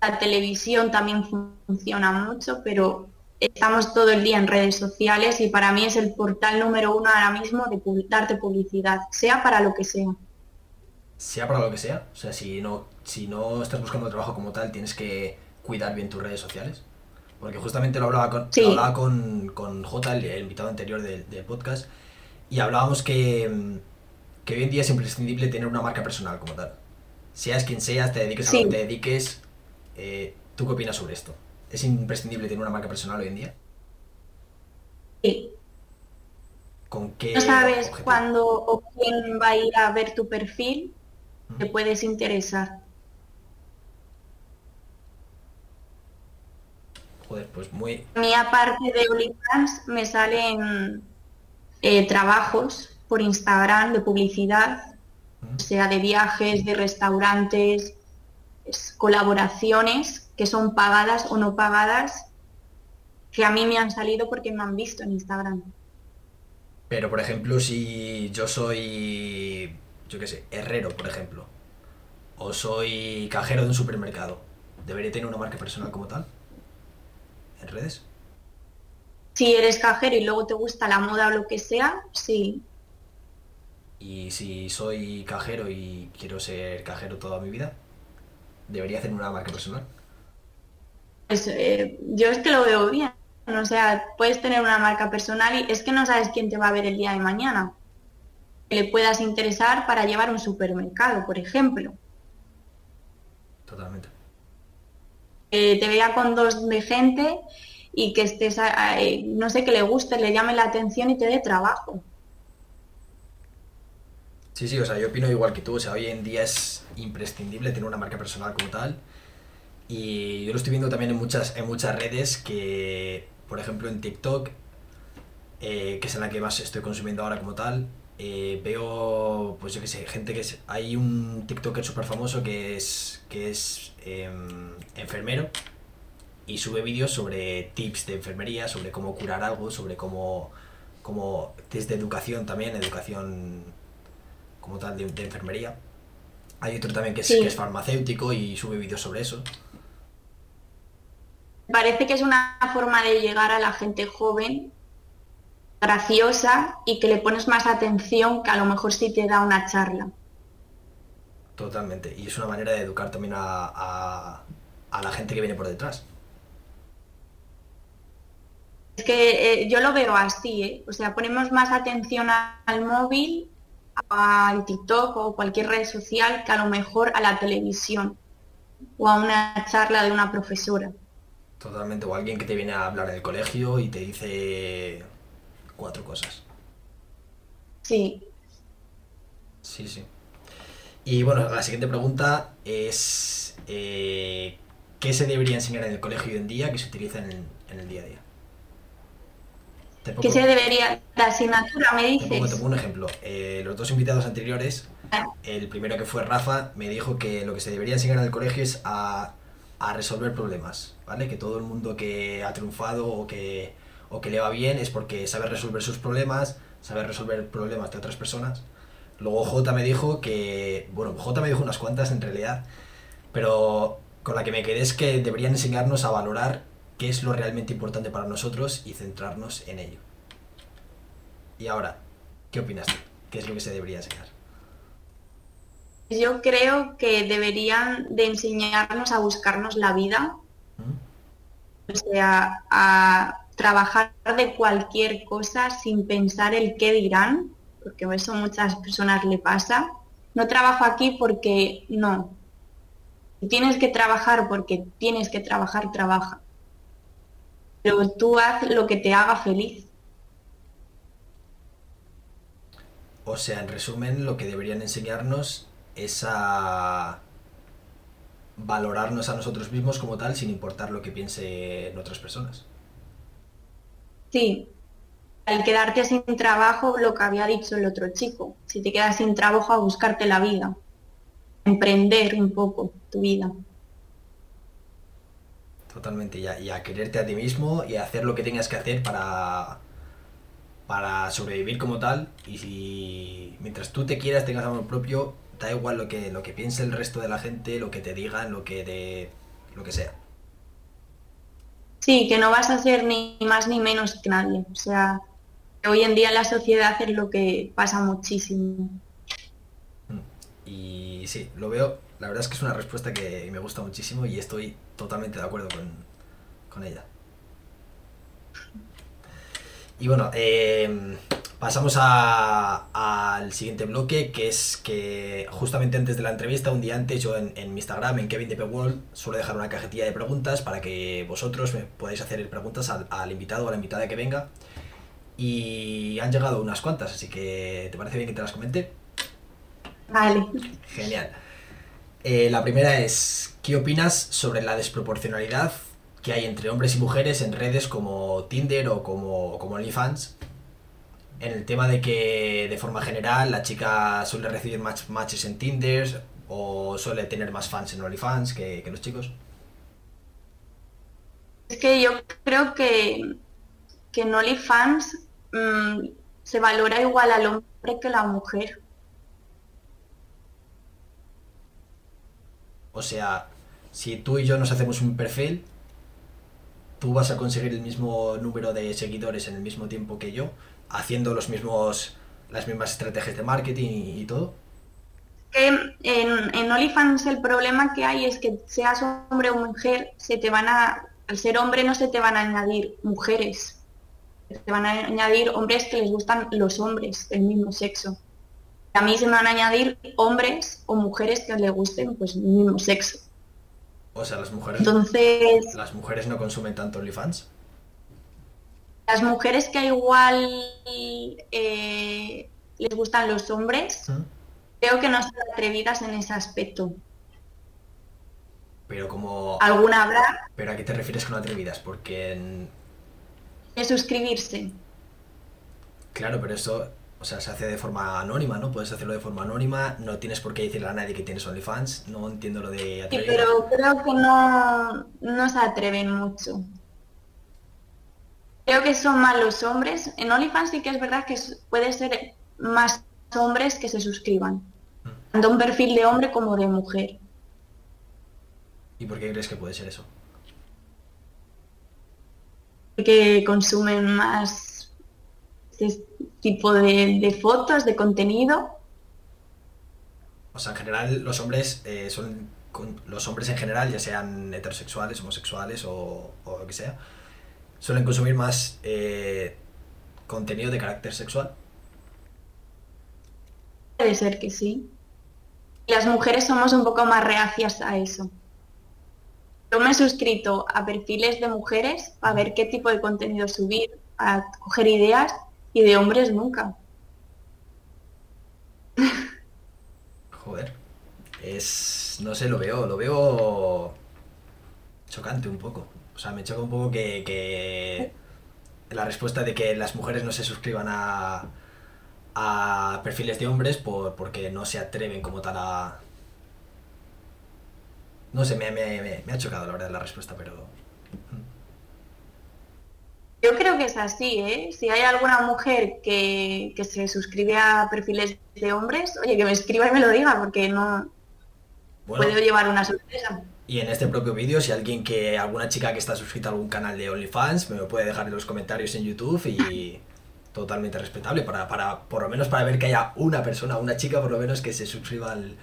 S2: la televisión también funciona mucho, pero estamos todo el día en redes sociales y para mí es el portal número uno ahora mismo de darte publicidad, sea para lo que sea.
S1: Sea para lo que sea, o sea, si no, si no estás buscando trabajo como tal, tienes que cuidar bien tus redes sociales. Porque justamente lo hablaba con, hablaba con, con J, el, invitado anterior del, podcast, y hablábamos que, que hoy en día es imprescindible tener una marca personal como tal. Seas quien seas, te dediques a lo que te dediques, eh, ¿tú qué opinas sobre esto? ¿Es imprescindible tener una marca personal hoy en día?
S2: Sí.
S1: ¿Con qué?
S2: No sabes cuándo o quién va a ir a ver tu perfil, te puedes interesar.
S1: Joder, pues muy...
S2: A mí aparte de OnlyFans me salen eh, trabajos por Instagram de publicidad, sea de viajes, de restaurantes, colaboraciones que son pagadas o no pagadas, que a mí me han salido porque me han visto en Instagram.
S1: Pero, por ejemplo, si yo soy, yo qué sé, herrero, por ejemplo, o soy cajero de un supermercado, ¿debería tener una marca personal como tal? ¿En redes?
S2: Si eres cajero y luego te gusta la moda o lo que sea, sí.
S1: ¿Y si soy cajero y quiero ser cajero toda mi vida? ¿Debería hacer una marca personal?
S2: Pues eh, yo es que lo veo bien. O sea, puedes tener una marca personal y es que no sabes quién te va a ver el día de mañana. Que le puedas interesar para llevar un supermercado, por ejemplo.
S1: Totalmente.
S2: te vea con dos de gente y que estés, eh, no sé, que le guste, le llame la atención y te dé trabajo.
S1: Sí, sí, o sea, yo opino igual que tú. O sea, hoy en día es imprescindible tener una marca personal como tal y yo lo estoy viendo también en muchas, en muchas redes que, por ejemplo, en TikTok, eh, que es en la que más estoy consumiendo ahora como tal, eh, veo, pues yo qué sé, gente que es... Hay un TikToker súper famoso que es, que es em, enfermero y sube vídeos sobre tips de enfermería, sobre cómo curar algo, sobre cómo, cómo desde educación también, educación como tal de, enfermería. Hay otro también que es, que es farmacéutico y sube vídeos sobre eso
S2: parece que es una forma de llegar a la gente joven, graciosa y que le pones más atención que a lo mejor si te da una charla.
S1: Totalmente. Y es una manera de educar también a, la gente que viene por detrás.
S2: Es que eh, yo lo veo así, ¿eh? o sea, ponemos más atención al móvil, al TikTok o cualquier red social que a lo mejor a la televisión o a una charla de una profesora.
S1: Totalmente, o alguien que te viene a hablar del colegio y te dice cuatro cosas.
S2: Sí.
S1: Sí, sí. Y bueno, la siguiente pregunta es, eh, ¿qué se debería enseñar en el colegio hoy en día que se utiliza en el, día a día?
S2: ¿Qué se debería, la asignatura me dices?
S1: Te pongo, un ejemplo. Eh, los dos invitados anteriores, ah. el primero que fue Rafa, me dijo que lo que se debería enseñar en el colegio es a a resolver problemas, ¿vale? Que todo el mundo que ha triunfado o que, o que le va bien es porque sabe resolver sus problemas, sabe resolver problemas de otras personas. Luego J me dijo que, bueno, J me dijo unas cuantas en realidad, pero con la que me quedé es que deberían enseñarnos a valorar qué es lo realmente importante para nosotros y centrarnos en ello. Y ahora, ¿qué opinas tú? ¿Qué es lo que se debería enseñar?
S2: Yo creo que deberían de enseñarnos a buscarnos la vida, o sea, a trabajar de cualquier cosa sin pensar el qué dirán, porque eso a muchas personas le pasa. No trabajo aquí porque no. tienes que trabajar porque tienes que trabajar, trabaja. Pero tú haz lo que te haga feliz.
S1: O sea, en resumen, lo que deberían enseñarnos es a valorarnos a nosotros mismos como tal sin importar lo que piensen otras personas.
S2: Sí, al quedarte sin trabajo, lo que había dicho el otro chico, si te quedas sin trabajo, a buscarte la vida, emprender un poco tu vida.
S1: Totalmente, y a, quererte a ti mismo y a hacer lo que tengas que hacer para, para sobrevivir como tal. Y si mientras tú te quieras, tengas amor propio, da igual lo que, lo que piense el resto de la gente, lo que te digan, lo que te, lo que sea.
S2: Sí, que no vas a ser ni más ni menos que nadie. O sea, hoy en día la sociedad es lo que pasa muchísimo.
S1: Mm. Y sí, lo veo, la verdad es que es una respuesta que me gusta muchísimo y estoy totalmente de acuerdo con, ella. Y bueno, em, pasamos al siguiente bloque, que es que justamente antes de la entrevista, un día antes, yo en, en mi Instagram, en Kevin de World, suelo dejar una cajetilla de preguntas para que vosotros me podáis hacer preguntas al, al invitado o a la invitada que venga. Y han llegado unas cuantas, así que ¿te parece bien que te las comente?
S2: Vale.
S1: Genial. Eh, la primera es, ¿qué opinas sobre la desproporcionalidad que hay entre hombres y mujeres en redes como Tinder o como, como OnlyFans? En el tema de que, de forma general, la chica suele recibir más matches en Tinder o suele tener más fans en OnlyFans que, que los chicos.
S2: Es que yo creo que, que en OnlyFans Mm, se valora igual al hombre que a la mujer.
S1: O sea, si tú y yo nos hacemos un perfil, tú vas a conseguir el mismo número de seguidores en el mismo tiempo que yo, haciendo los mismos, las mismas estrategias de marketing y, todo.
S2: Que en, en OnlyFans el problema que hay es que seas hombre o mujer, se te van a, al ser hombre no se te van a añadir mujeres se van a añadir hombres que les gustan los hombres del mismo sexo. A mí se me van a añadir hombres o mujeres que les gusten pues el mismo sexo.
S1: O sea, las mujeres.
S2: Entonces.
S1: Las mujeres no consumen tanto OnlyFans.
S2: Las mujeres que igual eh, les gustan los hombres, ¿Mm? creo que no son atrevidas en ese aspecto.
S1: Pero como.
S2: ¿Alguna habrá?
S1: ¿Pero a qué te refieres con atrevidas? Porque en,
S2: suscribirse.
S1: Claro, pero eso, o sea, se hace de forma anónima, ¿no? Puedes hacerlo de forma anónima, no tienes por qué decirle a nadie que tienes OnlyFans, no entiendo lo de
S2: Sí, pero creo que no, no se atreven mucho. Creo que son más los hombres. En OnlyFans sí que es verdad que puede ser más hombres que se suscriban. Mm. Tanto un perfil de hombre como de mujer.
S1: ¿Y por qué crees que puede ser eso?
S2: que consumen más tipo de, fotos, de contenido.
S1: O sea, en general los hombres eh, son los hombres en general, ya sean heterosexuales, homosexuales o, lo que sea, suelen consumir más eh, contenido de carácter sexual.
S2: Puede ser que sí. Las mujeres somos un poco más reacias a eso. Yo me he suscrito a perfiles de mujeres para ver qué tipo de contenido subir, a coger ideas y de hombres nunca.
S1: Joder. Es. No sé, lo veo, lo veo. chocante un poco. O sea, me choca un poco que, que la respuesta de que las mujeres no se suscriban a, a perfiles de hombres por, porque no se atreven como tal a, no sé, me, ha chocado la verdad la respuesta, pero...
S2: Yo creo que es así, ¿eh? Si hay alguna mujer que, que se suscribe a perfiles de hombres, oye, que me escriba y me lo diga, porque no
S1: Bueno,
S2: puedo llevar una sorpresa.
S1: y en este propio vídeo, si alguien que, alguna chica que está suscrita a algún canal de OnlyFans, me lo puede dejar en los comentarios en YouTube y totalmente respetable, para, para, por lo menos para ver que haya una persona, una chica por lo menos que se suscriba al,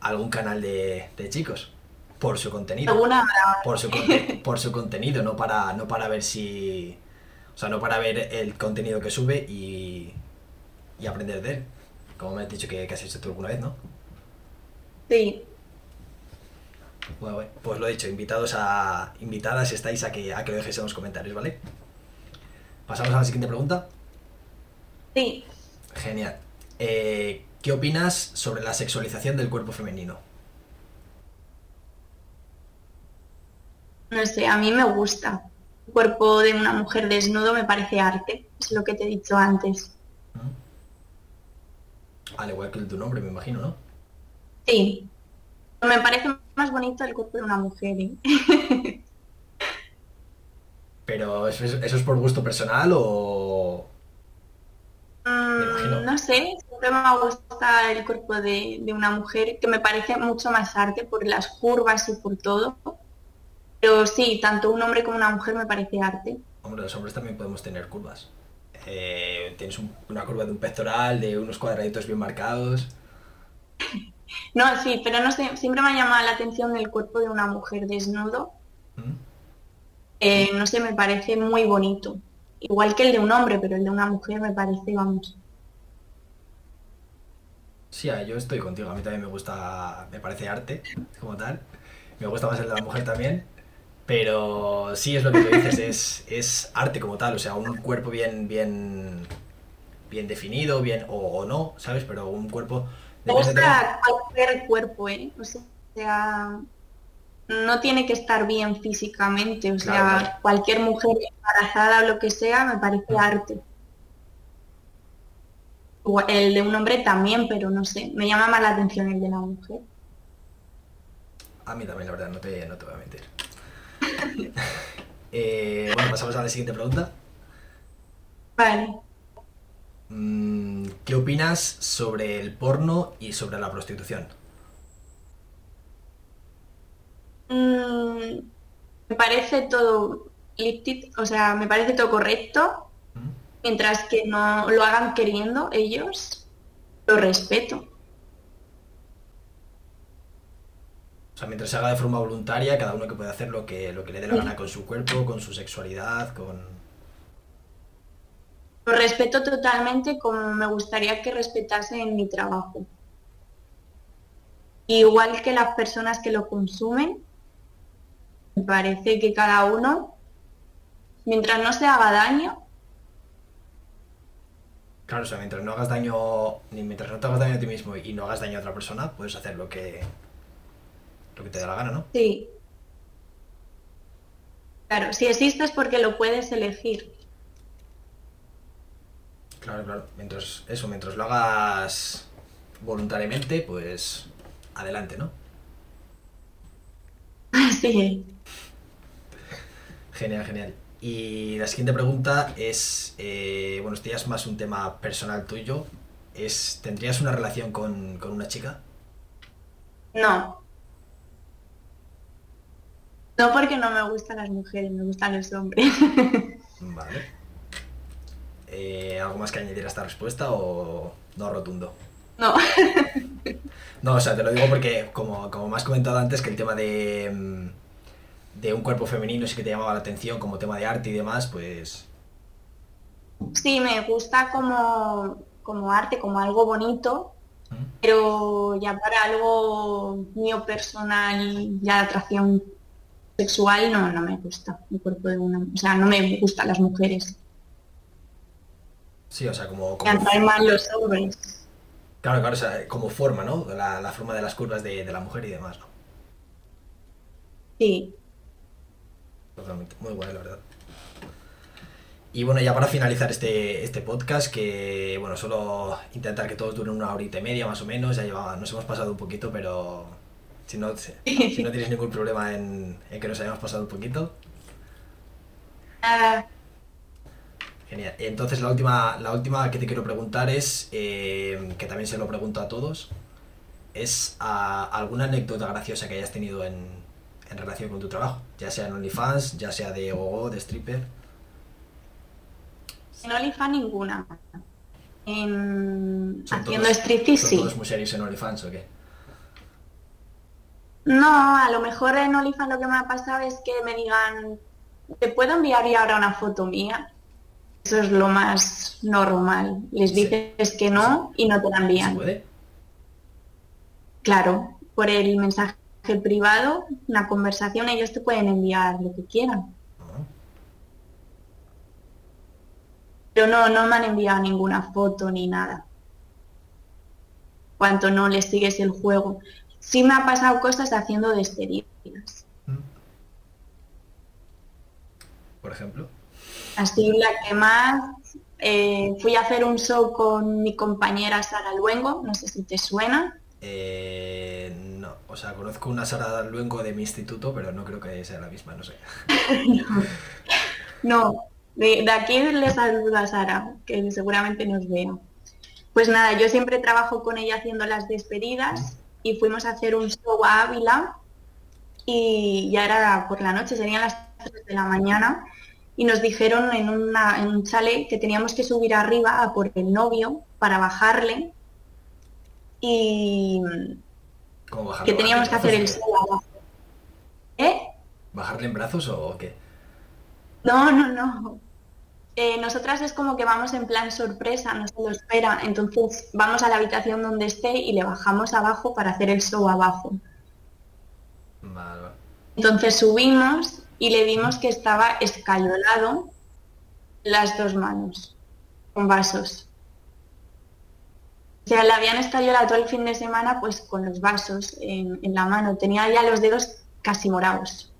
S1: a algún canal de, de chicos, por su contenido.
S2: Alguna
S1: por su, <laughs> por su contenido, no para, no para ver si. O sea, no para ver el contenido que sube y, y aprender de él. Como me has dicho que, que has hecho tú alguna vez, ¿no?
S2: Sí.
S1: Bueno, bueno, pues lo he dicho, invitados a. Invitadas estáis a que, a que lo dejéis en los comentarios, ¿vale? Pasamos a la siguiente pregunta.
S2: Sí.
S1: Genial. Eh, ¿Qué opinas sobre la sexualización del cuerpo femenino?
S2: No sé, a mí me gusta. El cuerpo de una mujer desnudo me parece arte, es lo que te he dicho antes.
S1: Al igual que el tu nombre, me imagino, ¿no?
S2: Sí. Me parece más bonito el cuerpo de una mujer. ¿eh? <laughs>
S1: Pero ¿eso es, eso es por gusto personal o.?
S2: Mm, no sé, siempre me ha gustado el cuerpo de, de una mujer, que me parece mucho más arte por las curvas y por todo. Pero sí, tanto un hombre como una mujer me parece arte.
S1: Hombre, los hombres también podemos tener curvas. Eh, tienes un- una curva de un pectoral, de unos cuadraditos bien marcados.
S2: No, sí, pero no sé, siempre me ha llamado la atención el cuerpo de una mujer desnudo.
S1: ¿Mm?
S2: Eh, no sé, me parece muy bonito. Igual que el de un hombre, pero el de una mujer me parece, vamos.
S1: Sí, ah, yo estoy contigo. A mí también me gusta, me parece arte como tal. Me gusta más el de la mujer también. Pero sí es lo que tú dices, es, es arte como tal. O sea, un cuerpo bien, bien, bien definido, bien o, o no, ¿sabes? Pero un cuerpo.
S2: Me gusta cualquier cuerpo, ¿eh? O sea, no tiene que estar bien físicamente. O sea,
S1: Claro,
S2: cualquier mujer embarazada o lo que sea me parece
S1: Mm.
S2: arte. El de un hombre también, pero no sé, me llama más la atención el de la mujer.
S1: A mí también, la verdad, no te, no te voy a mentir. Eh, bueno, pasamos a la siguiente pregunta.
S2: Vale.
S1: Mm, ¿Qué opinas sobre el porno y sobre la prostitución?
S2: Mm, me parece todo o sea, me parece todo correcto, mientras que no lo hagan queriendo ellos, lo respeto.
S1: O sea, mientras se haga de forma voluntaria, cada uno que puede hacer lo que, lo que le dé la gana con su cuerpo, con su sexualidad, con...
S2: Lo respeto totalmente como me gustaría que respetase en mi trabajo. Igual que las personas que lo consumen, me parece que cada uno, mientras no se haga daño,
S1: Claro, o sea, mientras no hagas daño, ni mientras no te hagas daño a ti mismo y no hagas daño a otra persona, puedes hacer lo que, lo que te dé la gana, ¿no?
S2: sí. Claro, si existes porque lo puedes elegir.
S1: Claro, claro. Mientras eso, mientras lo hagas voluntariamente, pues adelante, ¿no?
S2: Sí.
S1: Genial, genial. Y la siguiente pregunta es, eh, bueno, esto ya es más un tema personal tuyo. Es, ¿tendrías una relación con, con una chica?
S2: No. No porque no me gustan las mujeres, me gustan los hombres.
S1: Vale. Eh, ¿Algo más que añadir a esta respuesta o no rotundo?
S2: No.
S1: No, o sea, te lo digo porque, como, como me has comentado antes, que el tema de, mm, de un cuerpo femenino sí que te llamaba la atención como tema de arte y demás, pues...
S2: Sí, me gusta como, como arte, como algo bonito,
S1: ¿Mm?
S2: pero ya para algo mío personal, ya de atracción sexual, no, no me gusta el cuerpo de una... O sea, no me gustan las mujeres.
S1: Sí, o sea, como...
S2: Me
S1: como
S2: atraen más los hombres.
S1: claro, claro, o sea, como forma, ¿no? La, la forma de las curvas de, de la mujer y demás, ¿no?
S2: Sí.
S1: Totalmente. Muy guay, la verdad. Y bueno, ya para finalizar este, este podcast, que bueno, solo intentar que todos duren una horita y media más o menos, ya llevaba, nos hemos pasado un poquito, pero si no, si si no tienes ningún problema en, en que nos hayamos pasado un poquito.
S2: Nada,
S1: Genial. Entonces la última, la última que te quiero preguntar es, eh, que también se lo pregunto a todos, es a, alguna anécdota graciosa que hayas tenido en, en relación con tu trabajo, ya sea en OnlyFans, ya sea de gogo, de stripper.
S2: En OnlyFans ninguna. En...
S1: ¿Son
S2: Haciendo striptease
S1: ¿Son
S2: sí.
S1: todos muy serios en OnlyFans o qué?
S2: No, a lo mejor en OnlyFans lo que me ha pasado es que me digan, ¿te puedo enviar ya ahora una foto mía? Eso es lo más normal. Les
S1: Sí.
S2: dices que no y no te la
S1: ¿Se
S2: envían.
S1: puede?
S2: Claro, por el mensaje privado, una conversación, ellos te pueden enviar lo que quieran. Pero no, no me han enviado ninguna foto ni nada. Cuanto no les sigues el juego. Sí me ha pasado cosas haciendo despedidas.
S1: Mm. Por ejemplo.
S2: Así la que más eh, fui a hacer un show con mi compañera Sara Luengo, no sé si te suena.
S1: Eh, no, o sea, conozco una Sara Luengo de mi instituto, pero no creo que sea la misma, no sé. <laughs>
S2: No, de, de aquí le saludo a Sara, que seguramente nos vea. Pues nada, yo siempre trabajo con ella haciendo las despedidas y fuimos a hacer un show a Ávila y ya era por la noche, serían las 3 de la mañana y nos dijeron en, una, en un chalet que teníamos que subir arriba a por el novio para bajarle y que teníamos que hacer el
S1: ¿Bajarle en
S2: show abajo. ¿Eh?
S1: ¿Bajarle en brazos o qué?
S2: No, no, no. Eh, nosotras es como que vamos en plan sorpresa, no se lo espera. Entonces vamos a la habitación donde esté y le bajamos abajo para hacer el show abajo.
S1: Vale.
S2: Entonces subimos y le vimos que estaba escayolado las dos manos, con vasos. O sea, le habían escayolado todo el fin de semana pues con los vasos en, en la mano. Tenía ya los dedos casi morados.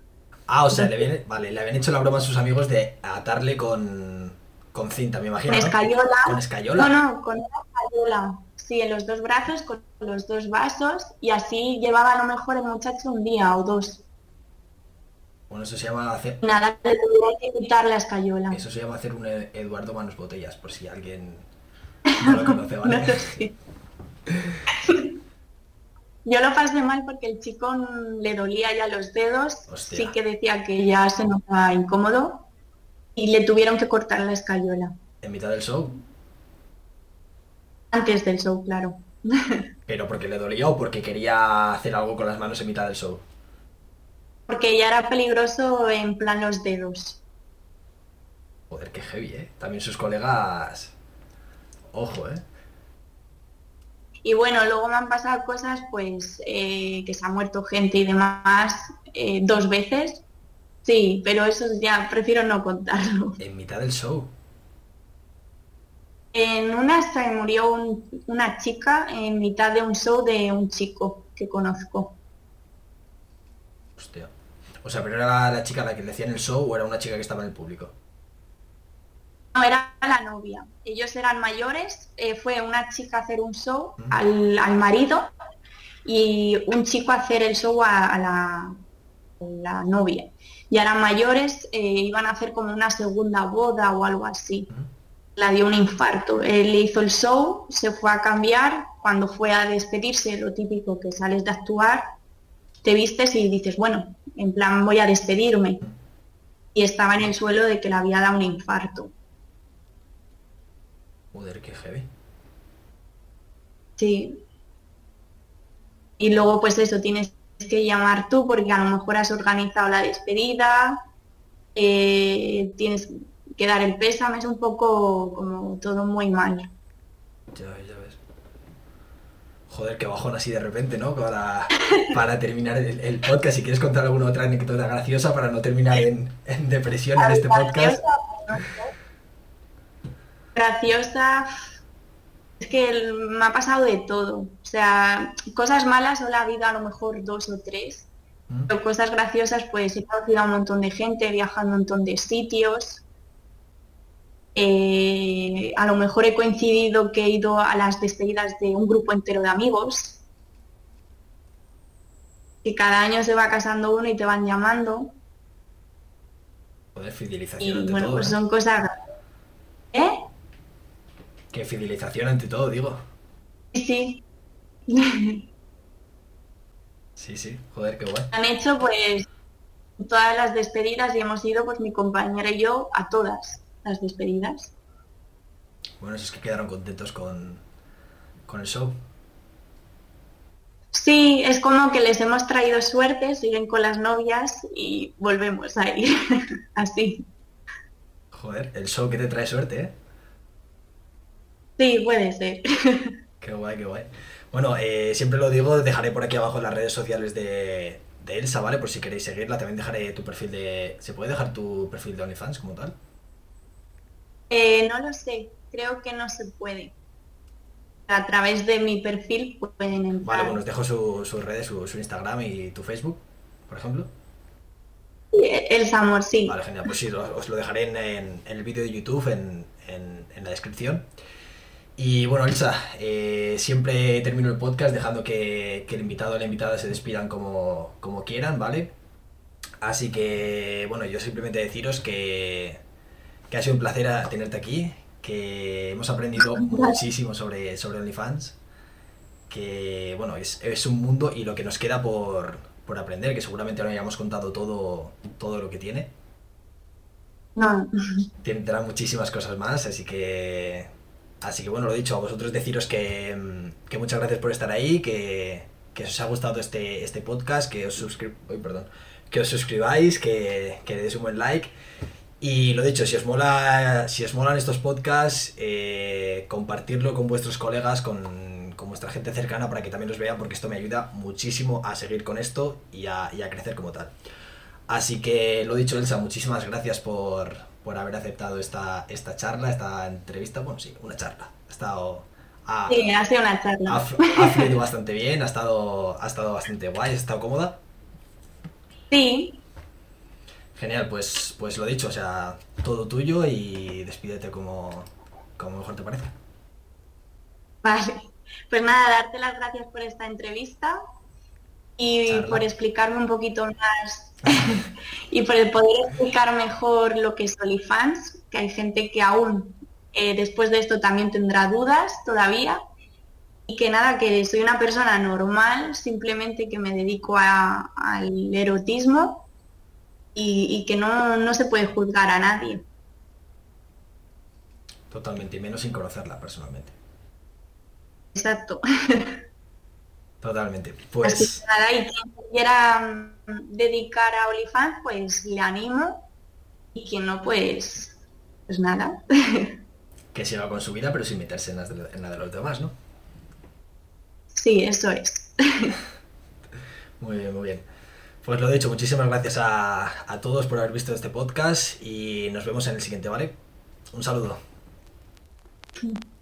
S1: Ah, o sea, le, viene, vale, le habían hecho la broma a sus amigos de atarle con, con cinta, me imagino.
S2: Con
S1: ¿no?
S2: escayola.
S1: Con escayola.
S2: No, no, con una escayola. Sí, en los dos brazos, con los dos vasos, y así llevaba a lo mejor el muchacho un día o dos.
S1: Bueno, eso se llama hacer,
S2: nada, le tuvieron que quitar la escayola.
S1: eso se llama hacer un Ed- Eduardo Manos Botellas, por si alguien <laughs> no lo conoce,
S2: No
S1: ¿vale?
S2: lo sé. <laughs> Yo lo pasé mal porque el chico mm, le dolía ya los dedos,
S1: Hostia.
S2: sí que decía que ya se notaba incómodo y le tuvieron que cortar la escayola.
S1: En mitad del show.
S2: Antes del show, claro. <laughs>
S1: Pero porque le dolía o porque quería hacer algo con las manos en mitad del show.
S2: Porque ya era peligroso en plan los dedos.
S1: Joder, qué heavy, ¿eh? También sus colegas... Ojo, ¿eh?
S2: Y bueno, luego me han pasado cosas, pues, eh, que se ha muerto gente y demás eh, dos veces. Sí, pero eso ya prefiero no contarlo.
S1: En mitad del show.
S2: En una se murió un- una chica en mitad de un show de un chico que conozco.
S1: Hostia. O sea, pero era la, la chica a la que le hacían el show o era una chica que estaba en el público.
S2: No, era la novia. Ellos eran mayores, eh, fue una chica a hacer un show al, al marido y un chico a hacer el show a, a la, la novia. Ya eran mayores, eh, iban a hacer como una segunda boda o algo así. La dio un infarto. Él hizo el show, se fue a cambiar, cuando fue a despedirse, lo típico que sales de actuar, te vistes y dices, bueno, en plan voy a despedirme. Y estaba en el suelo de que le había dado un infarto.
S1: Joder, qué heavy.
S2: Sí. Y luego, pues eso, tienes que llamar tú porque a lo mejor has organizado la despedida, eh, tienes que dar el pésame, es un poco como todo muy mal.
S1: Ya ves, ya ves. Joder, qué bajón así de repente, ¿no? Para, para terminar el, el podcast. Si quieres contar alguna otra anécdota graciosa para no terminar en, en depresión en <laughs> este podcast.
S2: Graciosa, es que el- me ha pasado de todo. O sea, cosas malas solo ha habido a lo mejor dos o tres.
S1: ¿Mm?
S2: Pero cosas graciosas, pues he conocido a un montón de gente, he viajado a un montón de sitios. Eh, a lo mejor he coincidido que he ido a las despedidas de un grupo entero de amigos. Que cada año se va casando uno y te van llamando.
S1: Joder,
S2: Y
S1: fidelización ante
S2: bueno,
S1: todo.
S2: pues
S1: ¿eh?
S2: son cosas.
S1: Fidelización ante todo, digo.
S2: Sí.
S1: Sí, sí, joder, qué guay.
S2: Han hecho pues todas las despedidas y hemos ido pues mi compañera y yo a todas las despedidas.
S1: Bueno, eso es que quedaron contentos con, con el show.
S2: Sí, es como que les hemos traído suerte, siguen con las novias y volvemos a ir <laughs> así.
S1: Joder, el show que te trae suerte, ¿eh?
S2: Sí, puede ser. <laughs>
S1: Qué guay, qué guay. Bueno, eh, siempre lo digo, dejaré por aquí abajo las redes sociales de, de Elsa, ¿vale? Por si queréis seguirla, también dejaré tu perfil de... ¿Se puede dejar tu perfil de OnlyFans como tal?
S2: Eh, no lo sé, creo que no se puede. A través de mi perfil pueden entrar.
S1: Vale, bueno, os dejo sus redes, su, su Instagram y tu Facebook, por ejemplo.
S2: El Samor, sí.
S1: Vale, genial. Pues sí, os lo dejaré en, en- en el vídeo de YouTube, en- en la descripción. Y bueno, Elsa, eh, siempre termino el podcast dejando que, que el invitado o la invitada se despidan como, como quieran, ¿vale? Así que, bueno, yo simplemente deciros que, que ha sido un placer tenerte aquí, que hemos aprendido <laughs> muchísimo sobre, sobre OnlyFans, que, bueno, es, es un mundo y lo que nos queda por, por aprender, que seguramente no hayamos contado todo, todo lo que tiene.
S2: No,
S1: Tendrá muchísimas cosas más, así que. Así que bueno, lo dicho, a vosotros deciros que, mm, que muchas gracias por estar ahí, que, que os ha gustado este, este podcast, que os, suscri- perdón, que os suscribáis, que, que le deis un buen like. Y lo dicho, si os mola, si os molan estos podcasts, eh, compartirlo con vuestros colegas, con, con vuestra gente cercana para que también los vean, porque esto me ayuda muchísimo a seguir con esto y a, y a crecer como tal. Así que lo dicho, Elsa, muchísimas gracias por, por haber aceptado esta, esta charla, esta entrevista. Bueno, sí, una charla. Ha estado. Ha,
S2: sí, ha sido una
S1: ha,
S2: charla.
S1: ha fluido bastante bien, ha estado, ha estado bastante guay, has estado cómoda.
S2: Sí,
S1: Genial, pues, pues lo dicho, o sea, todo tuyo y despídete como, como mejor te parece.
S2: vale. Pues nada, darte las gracias por esta entrevista y
S1: Charla.
S2: por explicarme un poquito más <laughs> y por el poder explicar mejor lo que es OnlyFans, que hay gente que aún eh, después de esto también tendrá dudas todavía. Y que nada, que soy una persona normal, simplemente que me dedico a- al erotismo y, y que no, no se puede juzgar a nadie.
S1: Totalmente, y menos sin conocerla personalmente.
S2: Exacto. <laughs>
S1: Totalmente.
S2: Así
S1: Pues
S2: que nada, y quien se quiera mm, dedicar a OnlyFans, pues le animo. Y quien no, pues, pues nada. <laughs>
S1: que siga con su vida, pero sin meterse en, las de, en la de los demás, ¿no?
S2: Sí, eso es. <laughs>
S1: Muy bien, muy bien. Pues lo dicho, muchísimas gracias a, a todos por haber visto este podcast y nos vemos en el siguiente, ¿vale? Un saludo. <laughs>